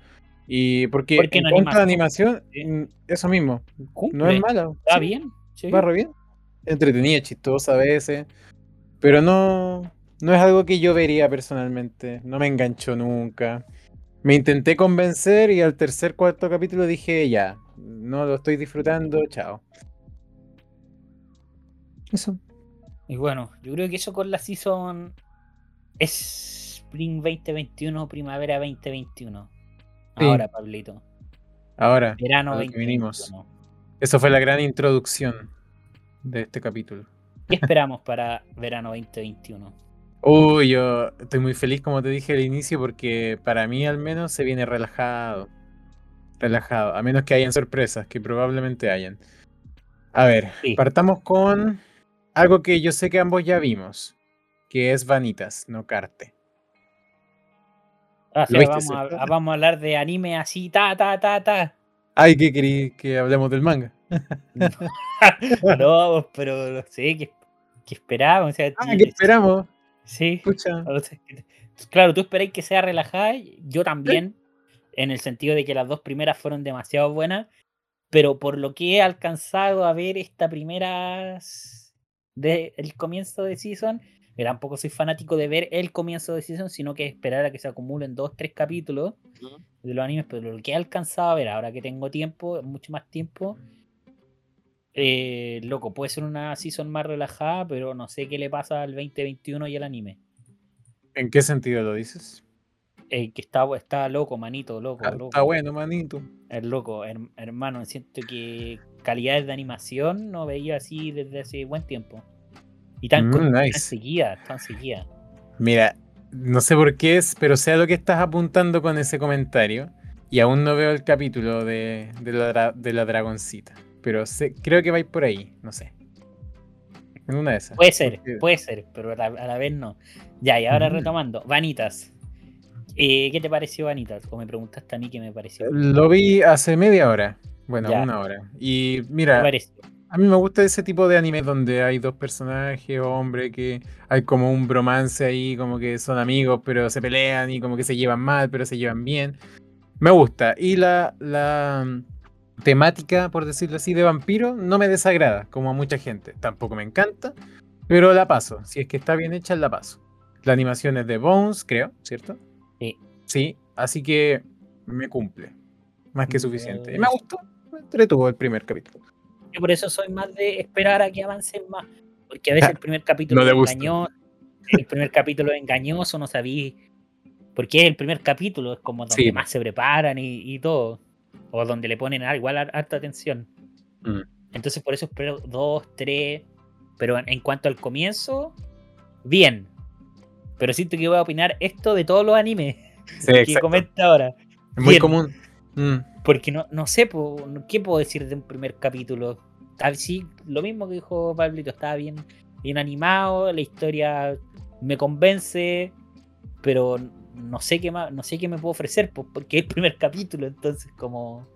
S2: Y porque, en cuanto a animación, mm, eso mismo. No es mala.
S1: Está bien.
S2: Va re bien. Entretenida, chistosa a veces. Pero no, no es algo que yo vería personalmente. No me enganchó nunca. Me intenté convencer y al tercer, cuarto capítulo dije, ya, no lo estoy disfrutando, chao. Eso.
S1: Y bueno, yo creo que eso con la season es Spring 2021, Primavera 2021. Ahora, Pablito.
S2: Ahora.
S1: Verano 2021.
S2: Eso fue la gran introducción de este capítulo.
S1: ¿Qué esperamos para verano 2021?
S2: Uy, yo estoy muy feliz, como te dije al inicio, porque para mí al menos se viene relajado. Relajado, a menos que hayan sorpresas, que probablemente hayan. A ver, partamos con algo que yo sé que ambos ya vimos, que es Vanitas, no Carte.
S1: Ah, vamos, a, vamos, a, hablar de anime así, ta, ta, ta, ta.
S2: Ay, ¿qué querí que hablemos del manga? <laughs>
S1: no, pero sí, que, que esperamos.
S2: ah, que esperamos.
S1: Sí. Escucha. Claro, tú esperáis que sea relajada, yo también, en el sentido de que las dos primeras fueron demasiado buenas, pero por lo que he alcanzado a ver esta primera del comienzo de season. tampoco soy fanático de ver el comienzo de season, sino que esperar a que se acumulen dos, tres capítulos de los animes. Pero lo que he alcanzado a ver, ahora que tengo tiempo, mucho más tiempo, eh, loco, puede ser una season más relajada, pero no sé qué le pasa al 2021 y al anime.
S2: ¿En qué sentido lo dices?
S1: Eh, que está, está loco, manito, loco,
S2: ah, Está bueno, manito.
S1: Es loco, hermano. Siento que calidades de animación no veía así desde hace buen tiempo. Y tan, mm, seguida, tan seguida.
S2: Mira, no sé por qué es, pero sea lo que estás apuntando con ese comentario. Y aún no veo el capítulo de, la, de la, dragoncita. Pero creo que va a ir por ahí, no sé. En una de esas.
S1: Puede ser, puede ser, pero a la, vez no. Ya, y ahora retomando. Vanitas. Eh, ¿Qué te pareció Vanitas? O me preguntaste a mí qué me pareció.
S2: Lo vi hace media hora. Bueno, una hora. Y mira, a mí me gusta ese tipo de anime donde hay dos personajes, hombre, que hay como un bromance ahí, como que son amigos, pero se pelean y como que se llevan mal, pero se llevan bien. Me gusta. Y la, la mm, temática, por decirlo así, de vampiro no me desagrada, como a mucha gente. Tampoco me encanta, pero la paso. Si es que está bien hecha, la paso. La animación es de Bones, creo, ¿cierto?
S1: Sí.
S2: Sí, así que me cumple. Más que suficiente. Y me gustó entretuvo el primer capítulo.
S1: Yo por eso soy más de esperar a que avancen más. porque a veces el primer <laughs> capítulo
S2: No
S1: es engañoso, el primer capítulo es engañoso, no sabí porque es el primer capítulo, es como donde
S2: Sí.
S1: más se preparan y, y todo, o donde le ponen al- igual har- harta atención.
S2: Mm.
S1: Entonces por eso espero dos, tres, pero en, en cuanto al comienzo, bien. Pero siento que voy a opinar esto de todos los animes
S2: Sí,
S1: que comenta ahora.
S2: Es muy
S1: bien.
S2: común. Mm.
S1: Porque no, no sé, po, ¿qué puedo decir de un primer capítulo? Ah, sí, lo mismo que dijo Pablito, estaba bien, bien animado, la historia me convence, pero no sé qué más, no sé qué me puedo ofrecer, po, porque es el primer capítulo, entonces como.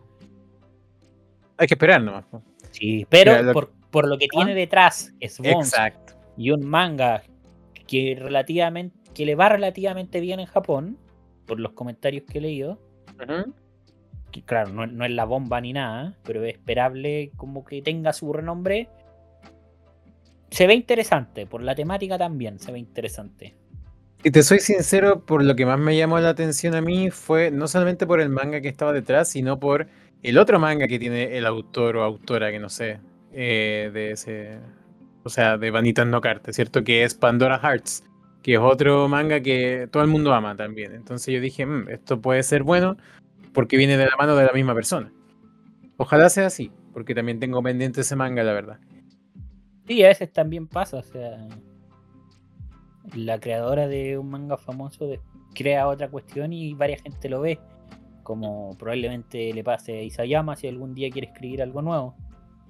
S2: Hay que esperar nomás. po.
S1: Sí, pero
S2: Mira, lo-
S1: por, por lo que
S2: ¿Ah?
S1: tiene detrás, es Bones
S2: Exacto.
S1: y un manga que relativamente, que le va relativamente bien en Japón, por los comentarios que he leído. Que claro, no, no es la bomba ni nada, pero es esperable como que tenga su renombre. Se ve interesante, por la temática también se ve interesante.
S2: Y te soy sincero, por lo que más me llamó la atención a mí fue no solamente por el manga que estaba detrás, sino por el otro manga que tiene el autor o autora, que no sé, eh, de ese, o sea, de Vanitas no Carte, ¿cierto? Que es Pandora Hearts, que es otro manga que todo el mundo ama también. Entonces yo dije, "Mm, esto puede ser bueno porque viene de la mano de la misma persona. Ojalá sea así, porque también tengo pendiente ese manga, la verdad.
S1: Sí, a veces también pasa, o sea, la creadora de un manga famoso crea otra cuestión y varias gente lo ve, como probablemente le pase a Isayama si algún día quiere escribir algo nuevo.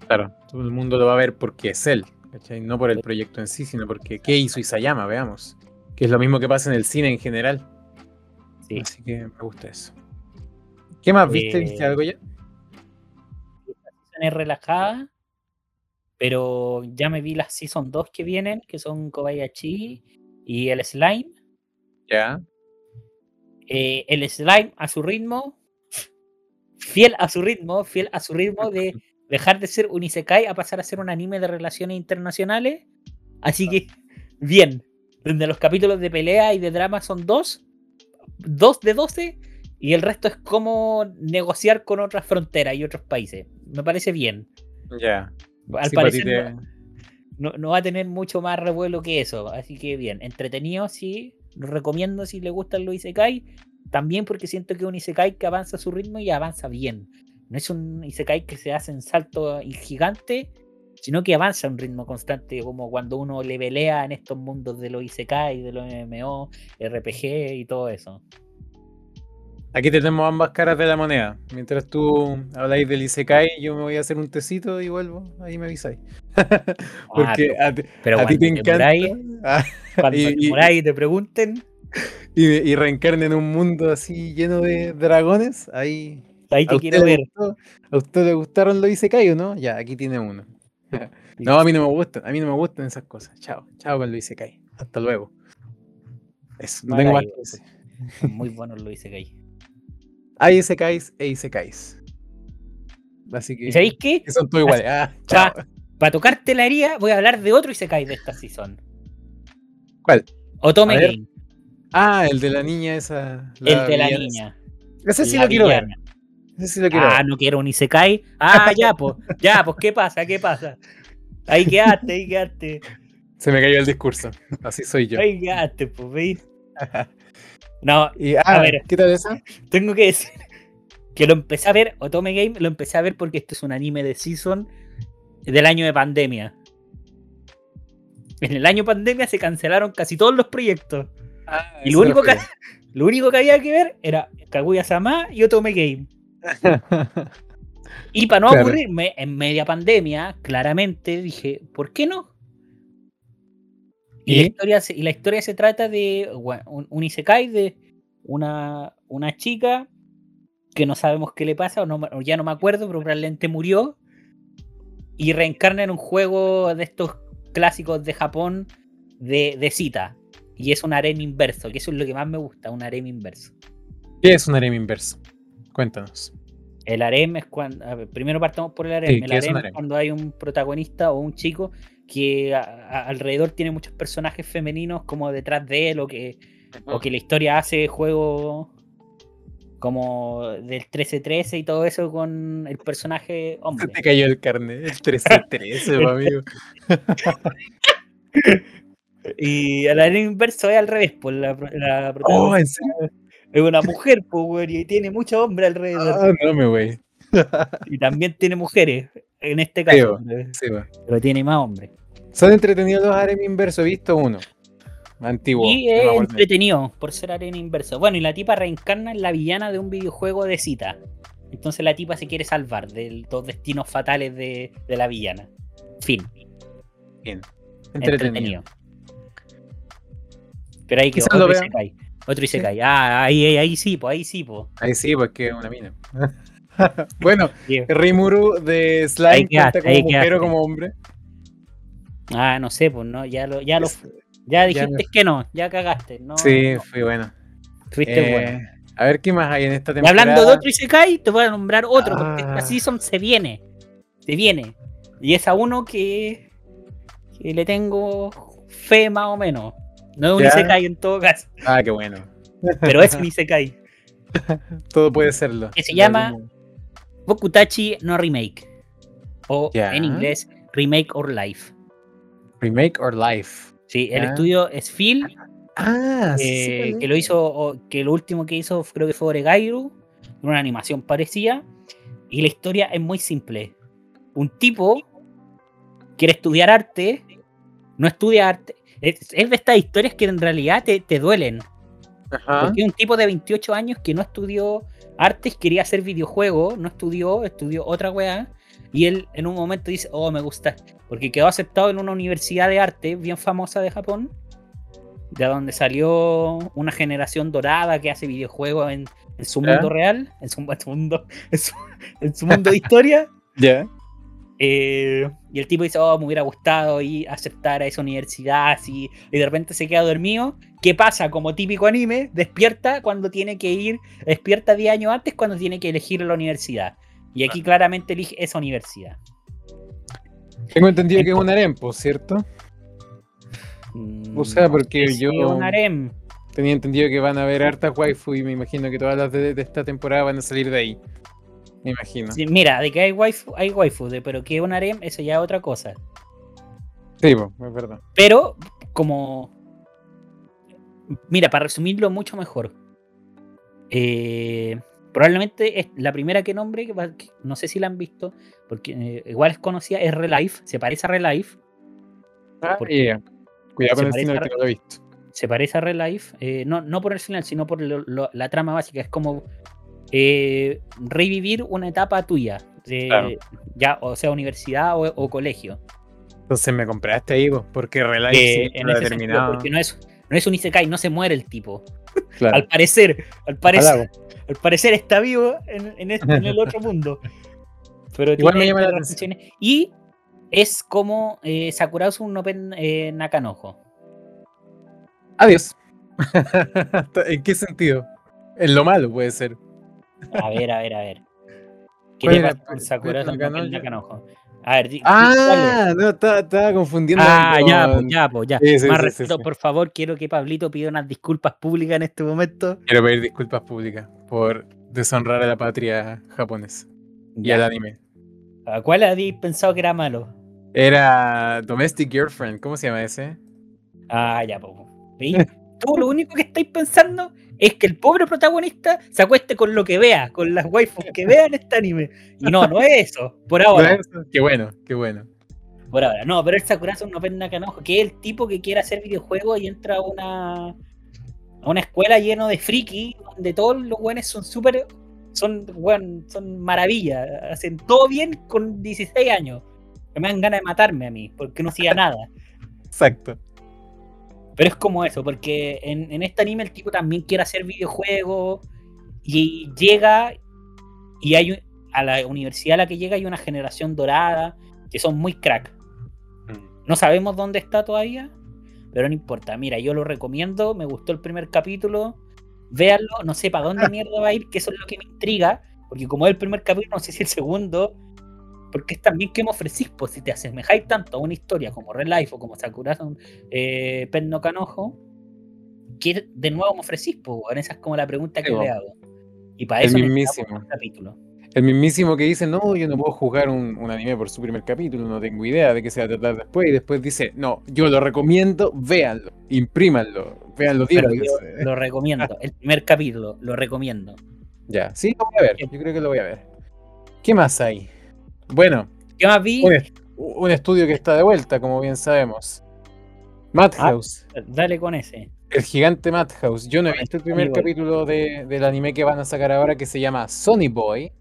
S2: Claro, todo el mundo lo va a ver porque es él, ¿cachai? No por el proyecto en sí, sino porque qué hizo Isayama, veamos. Que es lo mismo que pasa en el cine en general.
S1: Sí.
S2: Así que me gusta eso. ¿Qué más viste?
S1: Eh,
S2: ¿Viste algo ya?
S1: Es relajada, pero ya me vi las season 2 que vienen, que son Kobayashi y el Slime.
S2: Ya.
S1: Eh, el slime a su ritmo, fiel a su ritmo, fiel a su ritmo de <laughs> dejar de ser un isekai a pasar a ser un anime de relaciones internacionales. Así que, bien, donde los capítulos de pelea y de drama son dos, dos de 12, y el resto es cómo negociar con otras fronteras y otros países. Me parece bien.
S2: Ya.
S1: Al
S2: Sí, ti
S1: parecer
S2: te-
S1: no, no- va a tener mucho más revuelo que eso. Así que bien, entretenido, sí. Lo recomiendo si le gustan los Isekai. También porque siento que es un Isekai que avanza a su ritmo y avanza bien. No es un Isekai que se hace en salto gigante, sino que avanza a un ritmo constante, como cuando uno le velea en estos mundos de los Isekai, de los MMO, RPG y todo eso.
S2: Aquí tenemos ambas caras de la moneda. Mientras tú habláis del Isekai, yo me voy a hacer un tecito y vuelvo. Ahí me avisáis. <laughs> Porque
S1: Ah,
S2: a, ti-
S1: pero
S2: a ti te encanta.
S1: moráis, <laughs>
S2: Ah,
S1: cuando
S2: y-
S1: te
S2: y-
S1: te pregunten,
S2: y, y reencarne en un mundo así lleno de dragones, ahí
S1: ahí
S2: ¿A
S1: te quiero ver.
S2: gustó, ¿A usted le gustaron los Isekai o no? Ya, aquí tiene uno. <laughs> No, a mí no me gustan, a mí no me gustan esas cosas. Chao, chao con los Isekai. Hasta luego. Eso, no tengo más que decir.
S1: Son muy buenos los Isekai.
S2: Hay Isekais e Isekais. Así que,
S1: ¿Y sabéis qué?
S2: que son todos iguales. Ah, chao.
S1: Para tocarte la herida, voy a hablar de otro Isekai de esta season.
S2: ¿Cuál?
S1: Otome Game,
S2: Ah, el de la niña esa.
S1: el de la niña.
S2: esa. Ese sí
S1: la
S2: lo quiero ver.
S1: Villana.
S2: Ese sí lo quiero
S1: Ah,
S2: ver.
S1: no quiero un Isekai. Ah, ya, pues. Ya, pues, ¿qué pasa? ¿Qué pasa? Ahí quedaste, ahí quedaste.
S2: Se me cayó el discurso. Así soy yo.
S1: Ahí quedaste, pues, ¿veis? No,
S2: Y, ah,
S1: ver.
S2: ¿qué tal esa?
S1: tengo que decir que lo empecé a ver, Otome Game, lo empecé a ver porque este es un anime de season del año de pandemia. En el año pandemia se cancelaron casi todos los proyectos.
S2: Ah,
S1: Y lo único, que, <laughs> lo único que había que ver era Kaguya-sama y Otome Game. <laughs> Y para no
S2: Claro.
S1: aburrirme, en media pandemia, claramente dije, ¿por qué no? Y, La, historia se, y la historia se trata de bueno, un, un isekai de una, una chica que no sabemos qué le pasa, o, no, me- o ya no me acuerdo, pero probablemente murió. Y reencarna en un juego de estos clásicos de Japón de, de cita. Y es un harem inverso, que eso es lo que más me gusta, un harem inverso.
S2: ¿Qué es un harem inverso? Cuéntanos.
S1: El harem es cuando. ver, primero partamos por el harem.
S2: Sí,
S1: el
S2: ¿qué es un
S1: harem es
S2: harem?
S1: cuando hay un protagonista o un chico que a- a- alrededor tiene muchos personajes femeninos como detrás de él o que, o que la historia hace juego como del 13-13 y todo eso con el personaje
S2: Se
S1: hombre.
S2: te cayó el carnet. El 13-13, <laughs> amigo. <laughs>
S1: Y al anime inverso es al revés, pues la, la
S2: Oh, ¿en serio?
S1: Es una mujer, pues, weón, y tiene muchos hombres alrededor.
S2: Ah, no me güey. <laughs>
S1: Y también tiene mujeres, en este caso, pero,
S2: Sí, güey.
S1: pero tiene más hombres.
S2: Son entretenidos los harem inverso, he visto uno. Antiguo.
S1: Y es entretenido por ser arena inverso. Bueno, y la tipa reencarna en la villana de un videojuego de cita. Entonces la tipa se quiere salvar de los destinos fatales de, de la villana. Fin.
S2: Bien.
S1: Entretenido.
S2: Entretenido.
S1: Pero ahí que
S2: Quizás lo
S1: y
S2: vea.
S1: se cae. Otro y se cae. Ah, ahí, ahí, ahí sí, pues ahí sí, pues.
S2: Ahí sí, porque es una mina. <laughs> bueno. Rimuru de Slime cuenta como
S1: ahí
S2: mujer
S1: quedaste.
S2: o como hombre.
S1: Ah, no sé, pues no, ya lo, ya lo, ya
S2: ya
S1: dijiste que no, ya cagaste, no.
S2: sí,
S1: no,
S2: fui bueno.
S1: fuiste
S2: Eh,
S1: bueno.
S2: A ver qué más hay en esta
S1: Y
S2: temporada.
S1: hablando de otro Isekai, te voy a nombrar otro, porque
S2: Ah.
S1: esta season se viene. Se viene. Y es a uno que, que le tengo fe más o menos. No es un. Isekai en todo caso,
S2: Ah, qué bueno.
S1: pero es un Isekai. <laughs>
S2: Todo puede serlo.
S1: Que se llama-. Bokutachi no Remake. O
S2: Ya.
S1: en inglés, Remake or Life.
S2: Remake or Life.
S1: Sí, el
S2: Ya.
S1: estudio es Phil,
S2: Ah, sí,
S1: eh,
S2: sí,
S1: que lo hizo, que lo último que hizo creo que fue Oregairu, una animación parecida, y la historia es muy simple. Un tipo quiere estudiar arte, no estudia arte, es, es de estas historias que en realidad te, te duelen,
S2: Ajá.
S1: porque un tipo de 28 años que no estudió artes, quería hacer videojuegos, no estudió, estudió otra weá, y él en un momento dice, oh, me gusta, porque quedó aceptado en una universidad de arte bien famosa de Japón, de donde salió una generación dorada que hace videojuegos en, en su
S2: ¿Ya?
S1: mundo real, en su, en su mundo, <laughs> en su, en su mundo de historia. <laughs>
S2: Ya.
S1: Eh, y el tipo dice, oh, me hubiera gustado ir a aceptar a esa universidad, así, y de repente se queda dormido. ¿Qué pasa? Como típico anime, despierta cuando tiene que ir, despierta 10 años antes cuando tiene que elegir la universidad. Y aquí claramente elige esa universidad.
S2: Tengo entendido que es un harem, pues, ¿cierto?
S1: Mm,
S2: O sea,
S1: no
S2: porque yo-
S1: es un harem.
S2: Tenía entendido que van a haber hartas waifu y me imagino que todas las de, de esta temporada van a salir de ahí. Me imagino. Sí,
S1: Sí, mira, de que hay waifu, hay waifu, de, pero que es un harem, eso ya es otra cosa.
S2: pues, es verdad.
S1: Pero, como. Mira, para resumirlo mucho mejor. eh, probablemente es la primera que nombre, que no sé si la han visto, porque eh, igual es conocida, es Relife, se parece a Relife,
S2: Ah, ya. Cuidado con el final que no lo he visto.
S1: se parece a Relife, eh, no, no por el final, sino por lo- lo- la trama básica, es como eh, revivir una etapa tuya, de-
S2: Claro.
S1: ya, o sea, universidad o, o colegio.
S2: Entonces me compraste ahí, pues, porque Relife
S1: Eh, en ese sentido, porque no es, no es un Isekai, no se muere el tipo.
S2: Claro.
S1: Al parecer, al parecer, al parecer está vivo en, en este- en el otro <laughs> mundo. Pero
S2: Igual me llama la atención.
S1: Y es como eh, Sakurazu no Pen eh, Nakanojo.
S2: Adiós. <laughs> ¿En qué sentido? En lo malo puede ser.
S1: A ver, a ver, a ver. ¿Qué
S2: ¿Cuál
S1: te
S2: era?
S1: pasa con Sakurazu no
S2: Nakanojo?
S1: A ver.
S2: Ah, no, estaba, confundiendo.
S1: Ah, ya, pues, ya, pues, ya.
S2: Sí, sí,
S1: Más
S2: sí,
S1: respeto, por favor, quiero que Pablito pida unas disculpas públicas en este momento.
S2: Quiero pedir disculpas públicas por deshonrar a la patria japonesa y
S1: Ya.
S2: al anime.
S1: ¿A cuál habéis pensado que era malo?
S2: Era Domestic Girlfriend, ¿cómo se llama ese?
S1: Ah, ya, pues. ¿Veis? <laughs> Tú lo único que estáis pensando es que el pobre protagonista se acueste con lo que vea, con las waifus que vea en este anime. Y no, no es eso, por ahora.
S2: ¿No es eso? Qué bueno, qué bueno.
S1: Por ahora, no, pero el Sakurazo no pena canojo, que es el tipo que quiere hacer videojuegos y entra a una, a una escuela lleno de friki, donde todos los buenos son súper, son, weón, son maravillas, hacen todo bien con 16 años. Que me dan ganas de matarme a mí, porque no hacía nada. <laughs>
S2: Exacto.
S1: Pero es como eso, porque en, en este anime el tipo también quiere hacer videojuegos y llega y hay un- a la universidad a la que llega hay una generación dorada que son muy crack. No sabemos dónde está todavía, pero no importa. Mira, yo lo recomiendo, me gustó el primer capítulo, véanlo, no sé para dónde <laughs> mierda va a ir, que eso es lo que me intriga, porque como es el primer capítulo, no sé si el segundo, porque es también que me ofrecís, pues si te asemejáis tanto a una historia como Real Life o como Sakura eh, Pen no Kanojo, ¿qué de nuevo me ofrecís? Pues, esa es como la pregunta que
S2: Sí,
S1: le hago. Y para
S2: El
S1: eso necesitamos
S2: mismísimo.
S1: un capítulo.
S2: El mismísimo que dice, no, yo no puedo jugar un, un anime por su primer capítulo, no tengo idea de qué se va a tratar después. Y después dice, no, yo lo recomiendo, véanlo, imprímanlo, véanlo
S1: Pero
S2: diarios.
S1: yo lo <laughs> recomiendo. El primer capítulo, lo recomiendo.
S2: Ya, sí, lo voy a ver, yo creo que lo voy a ver. ¿Qué más hay? Bueno,
S1: ¿Qué más vi?
S2: un, est- un estudio que está de vuelta, como bien sabemos. Madhouse,
S1: Dale con ese.
S2: el gigante Madhouse. Yo no he visto el primer capítulo de- del anime que van a sacar ahora que se llama Sony Boy.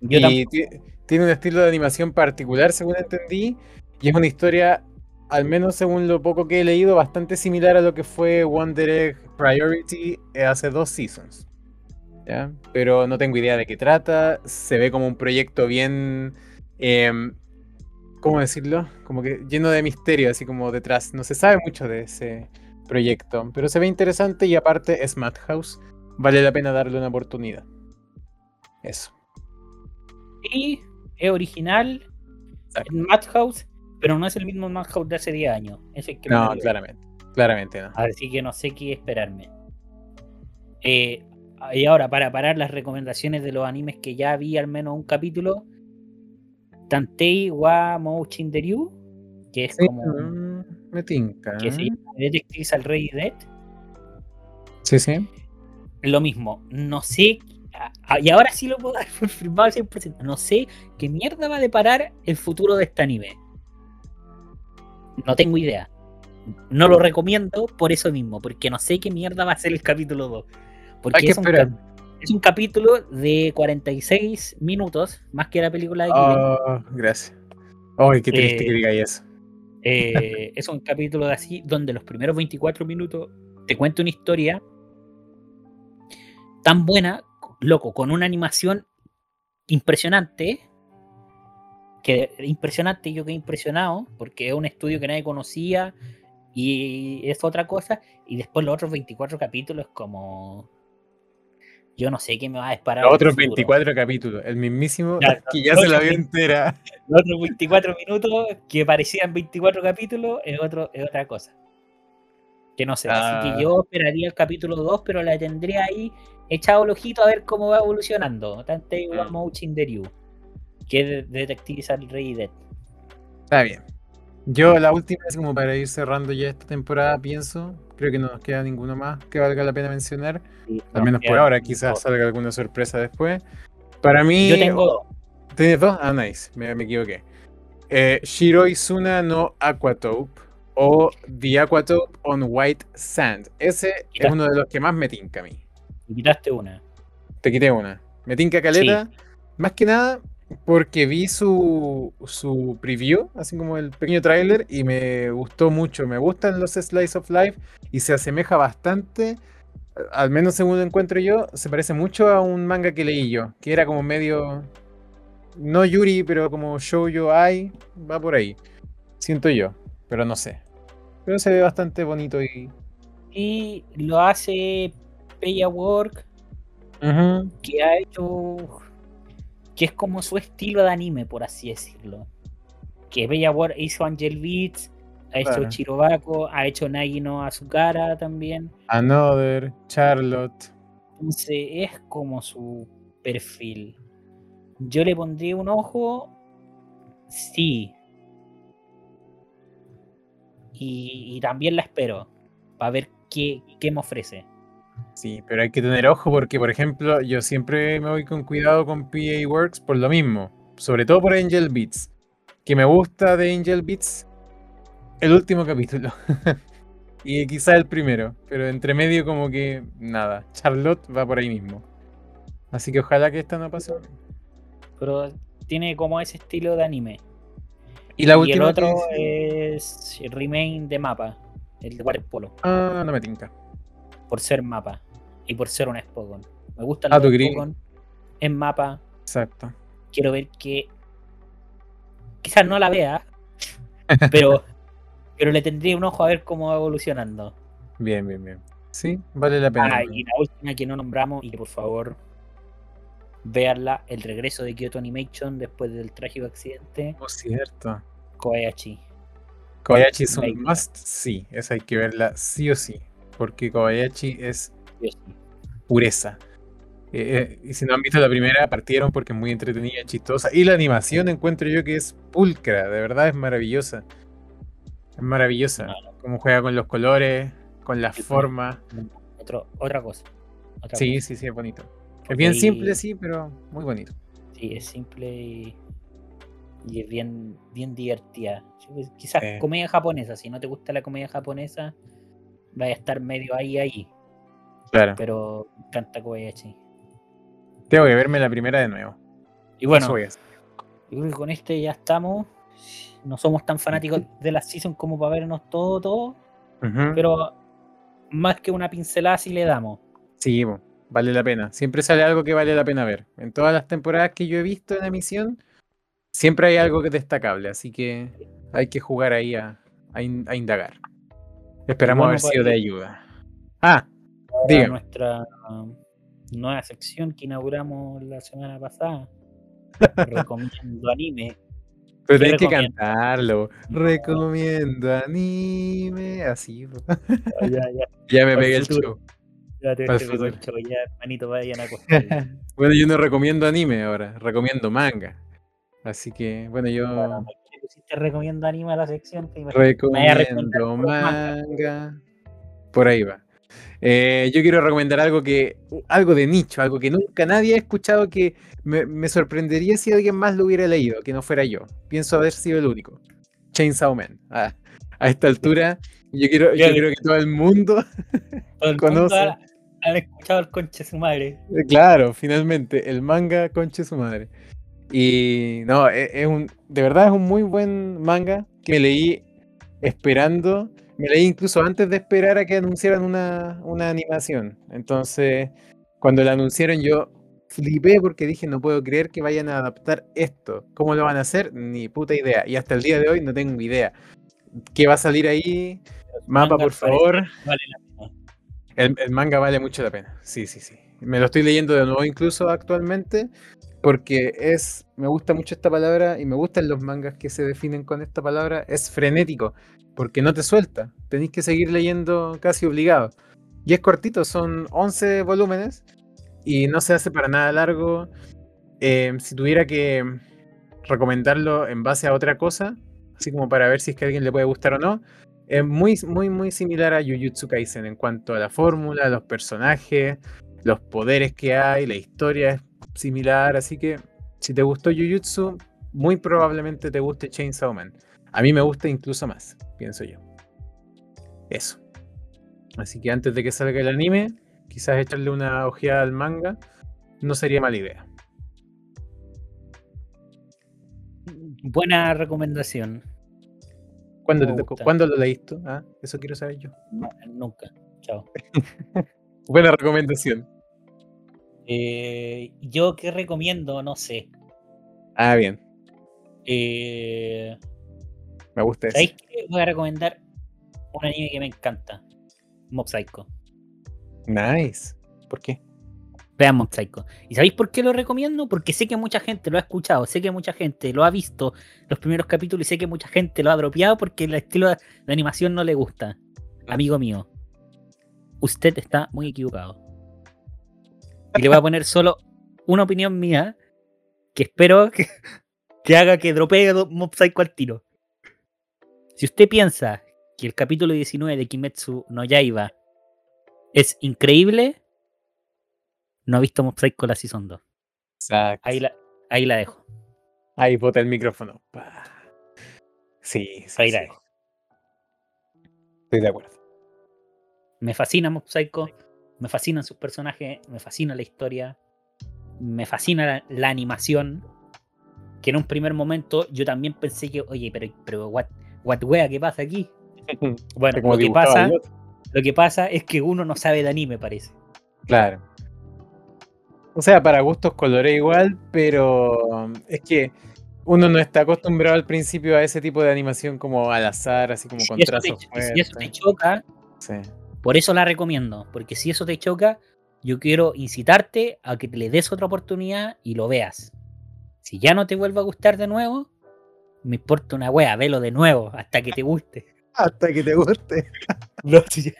S1: Yo
S2: y tiene un estilo de animación particular, según entendí, y es una historia, al menos según lo poco que he leído, bastante similar a lo que fue Wonder Egg Priority eh, hace dos seasons. ¿ya? Pero no tengo idea de qué trata, se ve como un proyecto bien... em, ¿Cómo decirlo? Como que lleno de misterio, así como detrás. No se sabe mucho de ese proyecto, pero se ve interesante y aparte es Madhouse. Vale la pena darle una oportunidad. Eso.
S1: Sí, es original.
S2: Exacto.
S1: en Madhouse, pero no es el mismo Madhouse de hace 10 años. Es que
S2: No, claramente. Claramente no.
S1: Así que no sé qué esperarme. Eh, y ahora, para parar las recomendaciones de los animes que ya vi al menos un capítulo, Tantei wa Mouchin Deryu, que es
S2: Sí,
S1: como
S2: me tinca.
S1: que se llama Detectives al Rey Dead.
S2: Sí, sí.
S1: Lo mismo, no sé, y ahora sí lo puedo <laughs> dar por firmado al 100%, no sé qué mierda va a deparar el futuro de este anime. No tengo idea. No lo recomiendo por eso mismo, porque no sé qué mierda va a ser el capítulo 2. Porque
S2: Hay que
S1: es, un
S2: esperar.
S1: Es un capítulo de 46 minutos, más que la película de.
S2: Oh, gracias. Ay, qué triste
S1: Eh,
S2: que digáis eso.
S1: Eh, <laughs> es un capítulo de así, donde los primeros 24 minutos te cuenta una historia tan buena, loco, con una animación impresionante. Que impresionante, yo quedé impresionado, porque es un estudio que nadie conocía y es otra cosa. Y después los otros 24 capítulos, como. Yo no sé qué me va a disparar.
S2: Los otros
S1: futuro.
S2: 24 capítulos. El mismísimo
S1: Claro, <laughs>
S2: que ya se la vio entera. <laughs>
S1: Los otros 24 minutos que parecían 24 capítulos es, otro, es otra cosa. Que no sé. Así
S2: Ah.
S1: que yo esperaría el capítulo 2, pero la tendría ahí echado el ojito a ver cómo va evolucionando. Tantei wa
S2: Mm.
S1: Mouchin Deryu, que es de Detectives al Rey Dead.
S2: Está bien. Yo la última, así como para ir cerrando ya esta temporada, pienso, creo que no nos queda ninguno más que valga la pena mencionar. Al menos por ahora, quizás salga alguna sorpresa después. Para mí...
S1: Yo tengo.
S2: ¿Tienes dos? Ah, nice, me, me equivoqué. Eh, Shiroi Suna no Aquatope o The Aquatope on White Sand. Ese es uno de los que más me tinca a mí.
S1: Me quitaste una.
S2: Te quité una. Me tinca caleta, más que nada porque vi su, su preview, así como el pequeño tráiler, y me gustó mucho. Me gustan los Slice of Life y se asemeja bastante, al menos según lo encuentro yo, se parece mucho a un manga que leí yo, que era como medio, no Yuri, pero como Shoujo Ai, va por ahí. Siento yo, pero no sé. Pero se ve bastante bonito y...
S1: Y lo hace Paya Work, que ha hecho. Que es como su estilo de anime, por así decirlo. Que Bella Work hizo Angel Beats, ha hecho
S2: Claro.
S1: Chirobako, ha hecho Nagi no Azukara también.
S2: Another, Charlotte.
S1: Entonces es como su perfil. Yo le pondría un ojo, sí. Y, y también la espero, para ver qué, qué me ofrece.
S2: Sí, pero hay que tener ojo porque, por ejemplo, yo siempre me voy con cuidado con PA Works por lo mismo, sobre todo por Angel Beats, que me gusta de Angel Beats el último capítulo <laughs> y quizá el primero, pero entre medio como que nada, Charlotte va por ahí mismo. Así que ojalá que esta no pase.
S1: Pero tiene como ese estilo de anime.
S2: Y la
S1: y el otro
S2: que-
S1: es Remain de mapa, el de waterpolo,
S2: Ah, no me tinca.
S1: por ser mapa y por ser un Spogon. Me gusta
S2: Ah, querí-
S1: Spogon en mapa.
S2: Exacto.
S1: Quiero ver que. Quizás no la vea, <laughs> pero, pero le tendría un ojo a ver cómo va evolucionando.
S2: Bien, bien, bien. Sí, vale la pena.
S1: Ah, y la última que no nombramos y que por favor veanla, el regreso de Kyoto Animation después del trágico accidente,
S2: Oh, cierto.
S1: Kobayashi.
S2: Kobayashi es un must, sí, esa hay que verla sí o sí, porque Kobayashi es. Pureza. Eh, y si no han visto la primera, partieron porque es muy entretenida, chistosa. Y la animación encuentro yo que es pulcra, de verdad es maravillosa. Es maravillosa. Cómo juega con los colores, con las formas.
S1: Otro, otra cosa.
S2: sí, sí, sí, es bonito. Es bien simple, sí, pero muy bonito.
S1: Sí, es simple y, es bien, bien divertida. Pues, quizás comedia japonesa, si no te gusta la comedia japonesa, vaya a estar medio ahí, ahí.
S2: Claro.
S1: Pero me encanta Kobayashi.
S2: Tengo que verme la primera de nuevo.
S1: Y bueno, yo creo que con este ya estamos. No somos tan fanáticos de la season como para vernos todo, todo. Pero más que una pincelada si le damos.
S2: Sí, vale la pena. Siempre sale algo que vale la pena ver. En todas las temporadas que yo he visto en emisión, siempre hay algo que es destacable. Así que hay que jugar ahí a, indagar. Esperamos haber sido de ayuda. Ah, diga.
S1: Nuestra nueva sección que inauguramos la semana pasada. <laughs> Recomiendo anime.
S2: Pero tenés que cantarlo. Recomiendo anime. Así. ya, ya. ya <laughs> me pegué el show.
S1: Ya te el show, ya, hermanito, vayan a <laughs>
S2: bueno, yo no recomiendo anime ahora, recomiendo manga. Así que, bueno, yo.
S1: te recomiendo anime a la sección.
S2: recomiendo manga. Por ahí va. Eh, yo quiero recomendar algo que algo de nicho, algo que nunca nadie ha escuchado que me, sorprendería si alguien más lo hubiera leído, que no fuera yo. Pienso haber sido el único. Chainsaw Man. Ah, a esta altura, yo quiero, yo quiero que todo el mundo <laughs> conozca.
S1: Han escuchado el conche su madre.
S2: Eh, claro, finalmente, el manga conche su madre. Y no, es, es un, de verdad es un muy buen manga que me leí esperando me leí incluso antes de esperar a que anunciaran una, animación. Entonces, cuando la anunciaron yo flipé porque dije, no puedo creer que vayan a adaptar esto. ¿Cómo lo van a hacer? Ni puta idea. Y hasta el día de hoy no tengo idea. ¿Qué va a salir ahí? Mapa, por favor. El, el, manga vale mucho la pena. Sí, sí, sí. Me lo estoy leyendo de nuevo incluso actualmente porque es, me gusta mucho esta palabra y me gustan los mangas que se definen con esta palabra, es frenético porque no te suelta. Tenéis que seguir leyendo casi obligado. Y es cortito, son 11 volúmenes y no se hace para nada largo. Eh, si tuviera que recomendarlo en base a otra cosa, así como para ver si es que a alguien le puede gustar o no, es muy, muy, muy similar a Jujutsu Kaisen en cuanto a la fórmula, los personajes, los poderes que hay, la historia es similar, así que si te gustó Jujutsu, muy probablemente te guste Chainsaw Man. A mí me gusta incluso más, pienso yo. Eso. Así que antes de que salga el anime, quizás echarle una ojeada al manga no sería mala idea.
S1: Buena recomendación.
S2: ¿Cuándo, lo leíste? Ah, eso quiero saber yo.
S1: nunca. Chao. <laughs>
S2: Buena recomendación.
S1: Eh, yo qué recomiendo, no sé.
S2: Ah, bien.
S1: Eh,
S2: me gusta eso.
S1: Voy a recomendar un anime que me encanta. Mob Psycho.
S2: Nice. ¿Por qué?
S1: Vean Mob Psycho. ¿Y sabéis por qué lo recomiendo? Porque sé que mucha gente lo ha escuchado, sé que mucha gente lo ha visto los primeros capítulos y sé que mucha gente lo ha dropeado porque el estilo de animación no le gusta. Amigo mío, usted está muy equivocado. Y le voy a poner solo una opinión mía que espero que, que haga que dropee Mob Psycho al tiro. Si usted piensa que el capítulo 19 de Kimetsu no Yaiba es increíble, no ha visto Mob Psycho la Season 2.
S2: Exacto.
S1: Ahí la, ahí la dejo.
S2: Ahí bota el micrófono. Sí, sí
S1: Ahí la dejo.
S2: Estoy de acuerdo.
S1: Me fascina Mob Psycho, me fascinan sus personajes, me fascina la historia, me fascina la, animación. Que en un primer momento yo también pensé que, oye, pero, pero what, what wea, ¿qué pasa aquí? <laughs> Bueno, lo que, pasa, lo que pasa es que uno no sabe de anime, parece.
S2: Claro. O sea, para gustos colores igual, pero um, es que uno no está acostumbrado al principio a ese tipo de animación como al azar, así como con trazos.
S1: si eso te choca, por eso la recomiendo, porque si eso te choca, yo quiero incitarte a que te le des otra oportunidad y lo veas. Si ya no te vuelve a gustar de nuevo, me importa una wea, velo de nuevo hasta que te guste. <laughs>
S2: hasta que te guste. <laughs>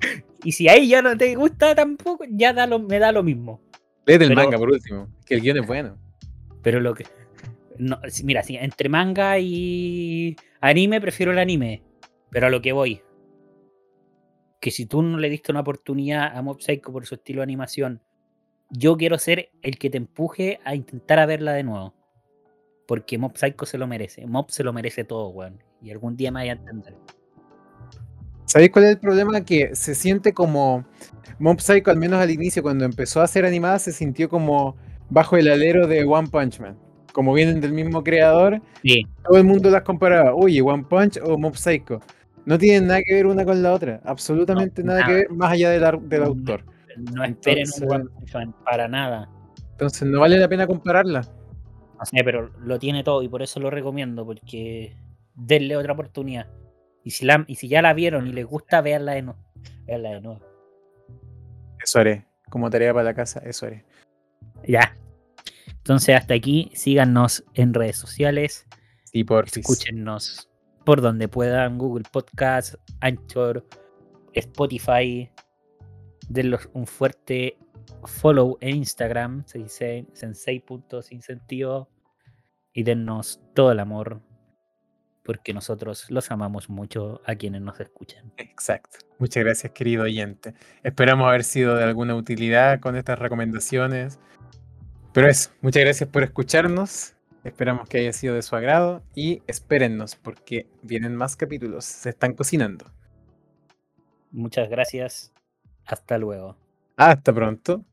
S2: <laughs>
S1: y si ahí ya no te gusta tampoco, ya da lo, me da lo mismo.
S2: Léete el
S1: Pero-
S2: manga por último, que el guion es bueno.
S1: Pero lo que. No, mira, si entre manga y anime, prefiero el anime. Pero a lo que voy. Que si tú no le diste una oportunidad a Mob Psycho por su estilo de animación, yo quiero ser el que te empuje a intentar a verla de nuevo. Porque Mob Psycho se lo merece. Mob se lo merece todo, weón. Y algún día me vaya a entender.
S2: ¿Sabéis cuál es el problema? Que se siente como Mob Psycho, al menos al inicio, cuando empezó a ser animada, se sintió como bajo el alero de One Punch Man. Como vienen del mismo creador,
S1: Sí,
S2: todo el mundo las comparaba. Oye, One Punch o Mob Psycho. No tienen nada que ver una con la otra. Absolutamente
S1: No,
S2: nada, que ver más allá del, del
S1: No.
S2: autor.
S1: no esperen
S2: Entonces-
S1: un One Punch Man para nada.
S2: Entonces no vale la pena compararla.
S1: No sé, pero lo tiene todo y por eso lo recomiendo, porque denle otra oportunidad. Y si, la, y si ya la vieron y les gusta, veanla de nuevo. Veanla de nuevo.
S2: Eso haré. Como tarea para la casa, eso haré.
S1: Ya. Entonces, hasta aquí. Síganos en redes sociales.
S2: Y por
S1: Escúchenos por donde puedan: Google Podcast, Anchor, Spotify. Denlos un fuerte follow en Instagram, sensei- sensei.sinsentido. Y dennos todo el amor. Porque nosotros los amamos mucho a quienes nos escuchan.
S2: Exacto. Muchas gracias, querido oyente. Esperamos haber sido de alguna utilidad con estas recomendaciones. Pero eso, muchas gracias por escucharnos. Esperamos que haya sido de su agrado y espérennos porque vienen más capítulos. Se están cocinando.
S1: Muchas gracias. Hasta luego.
S2: Hasta pronto.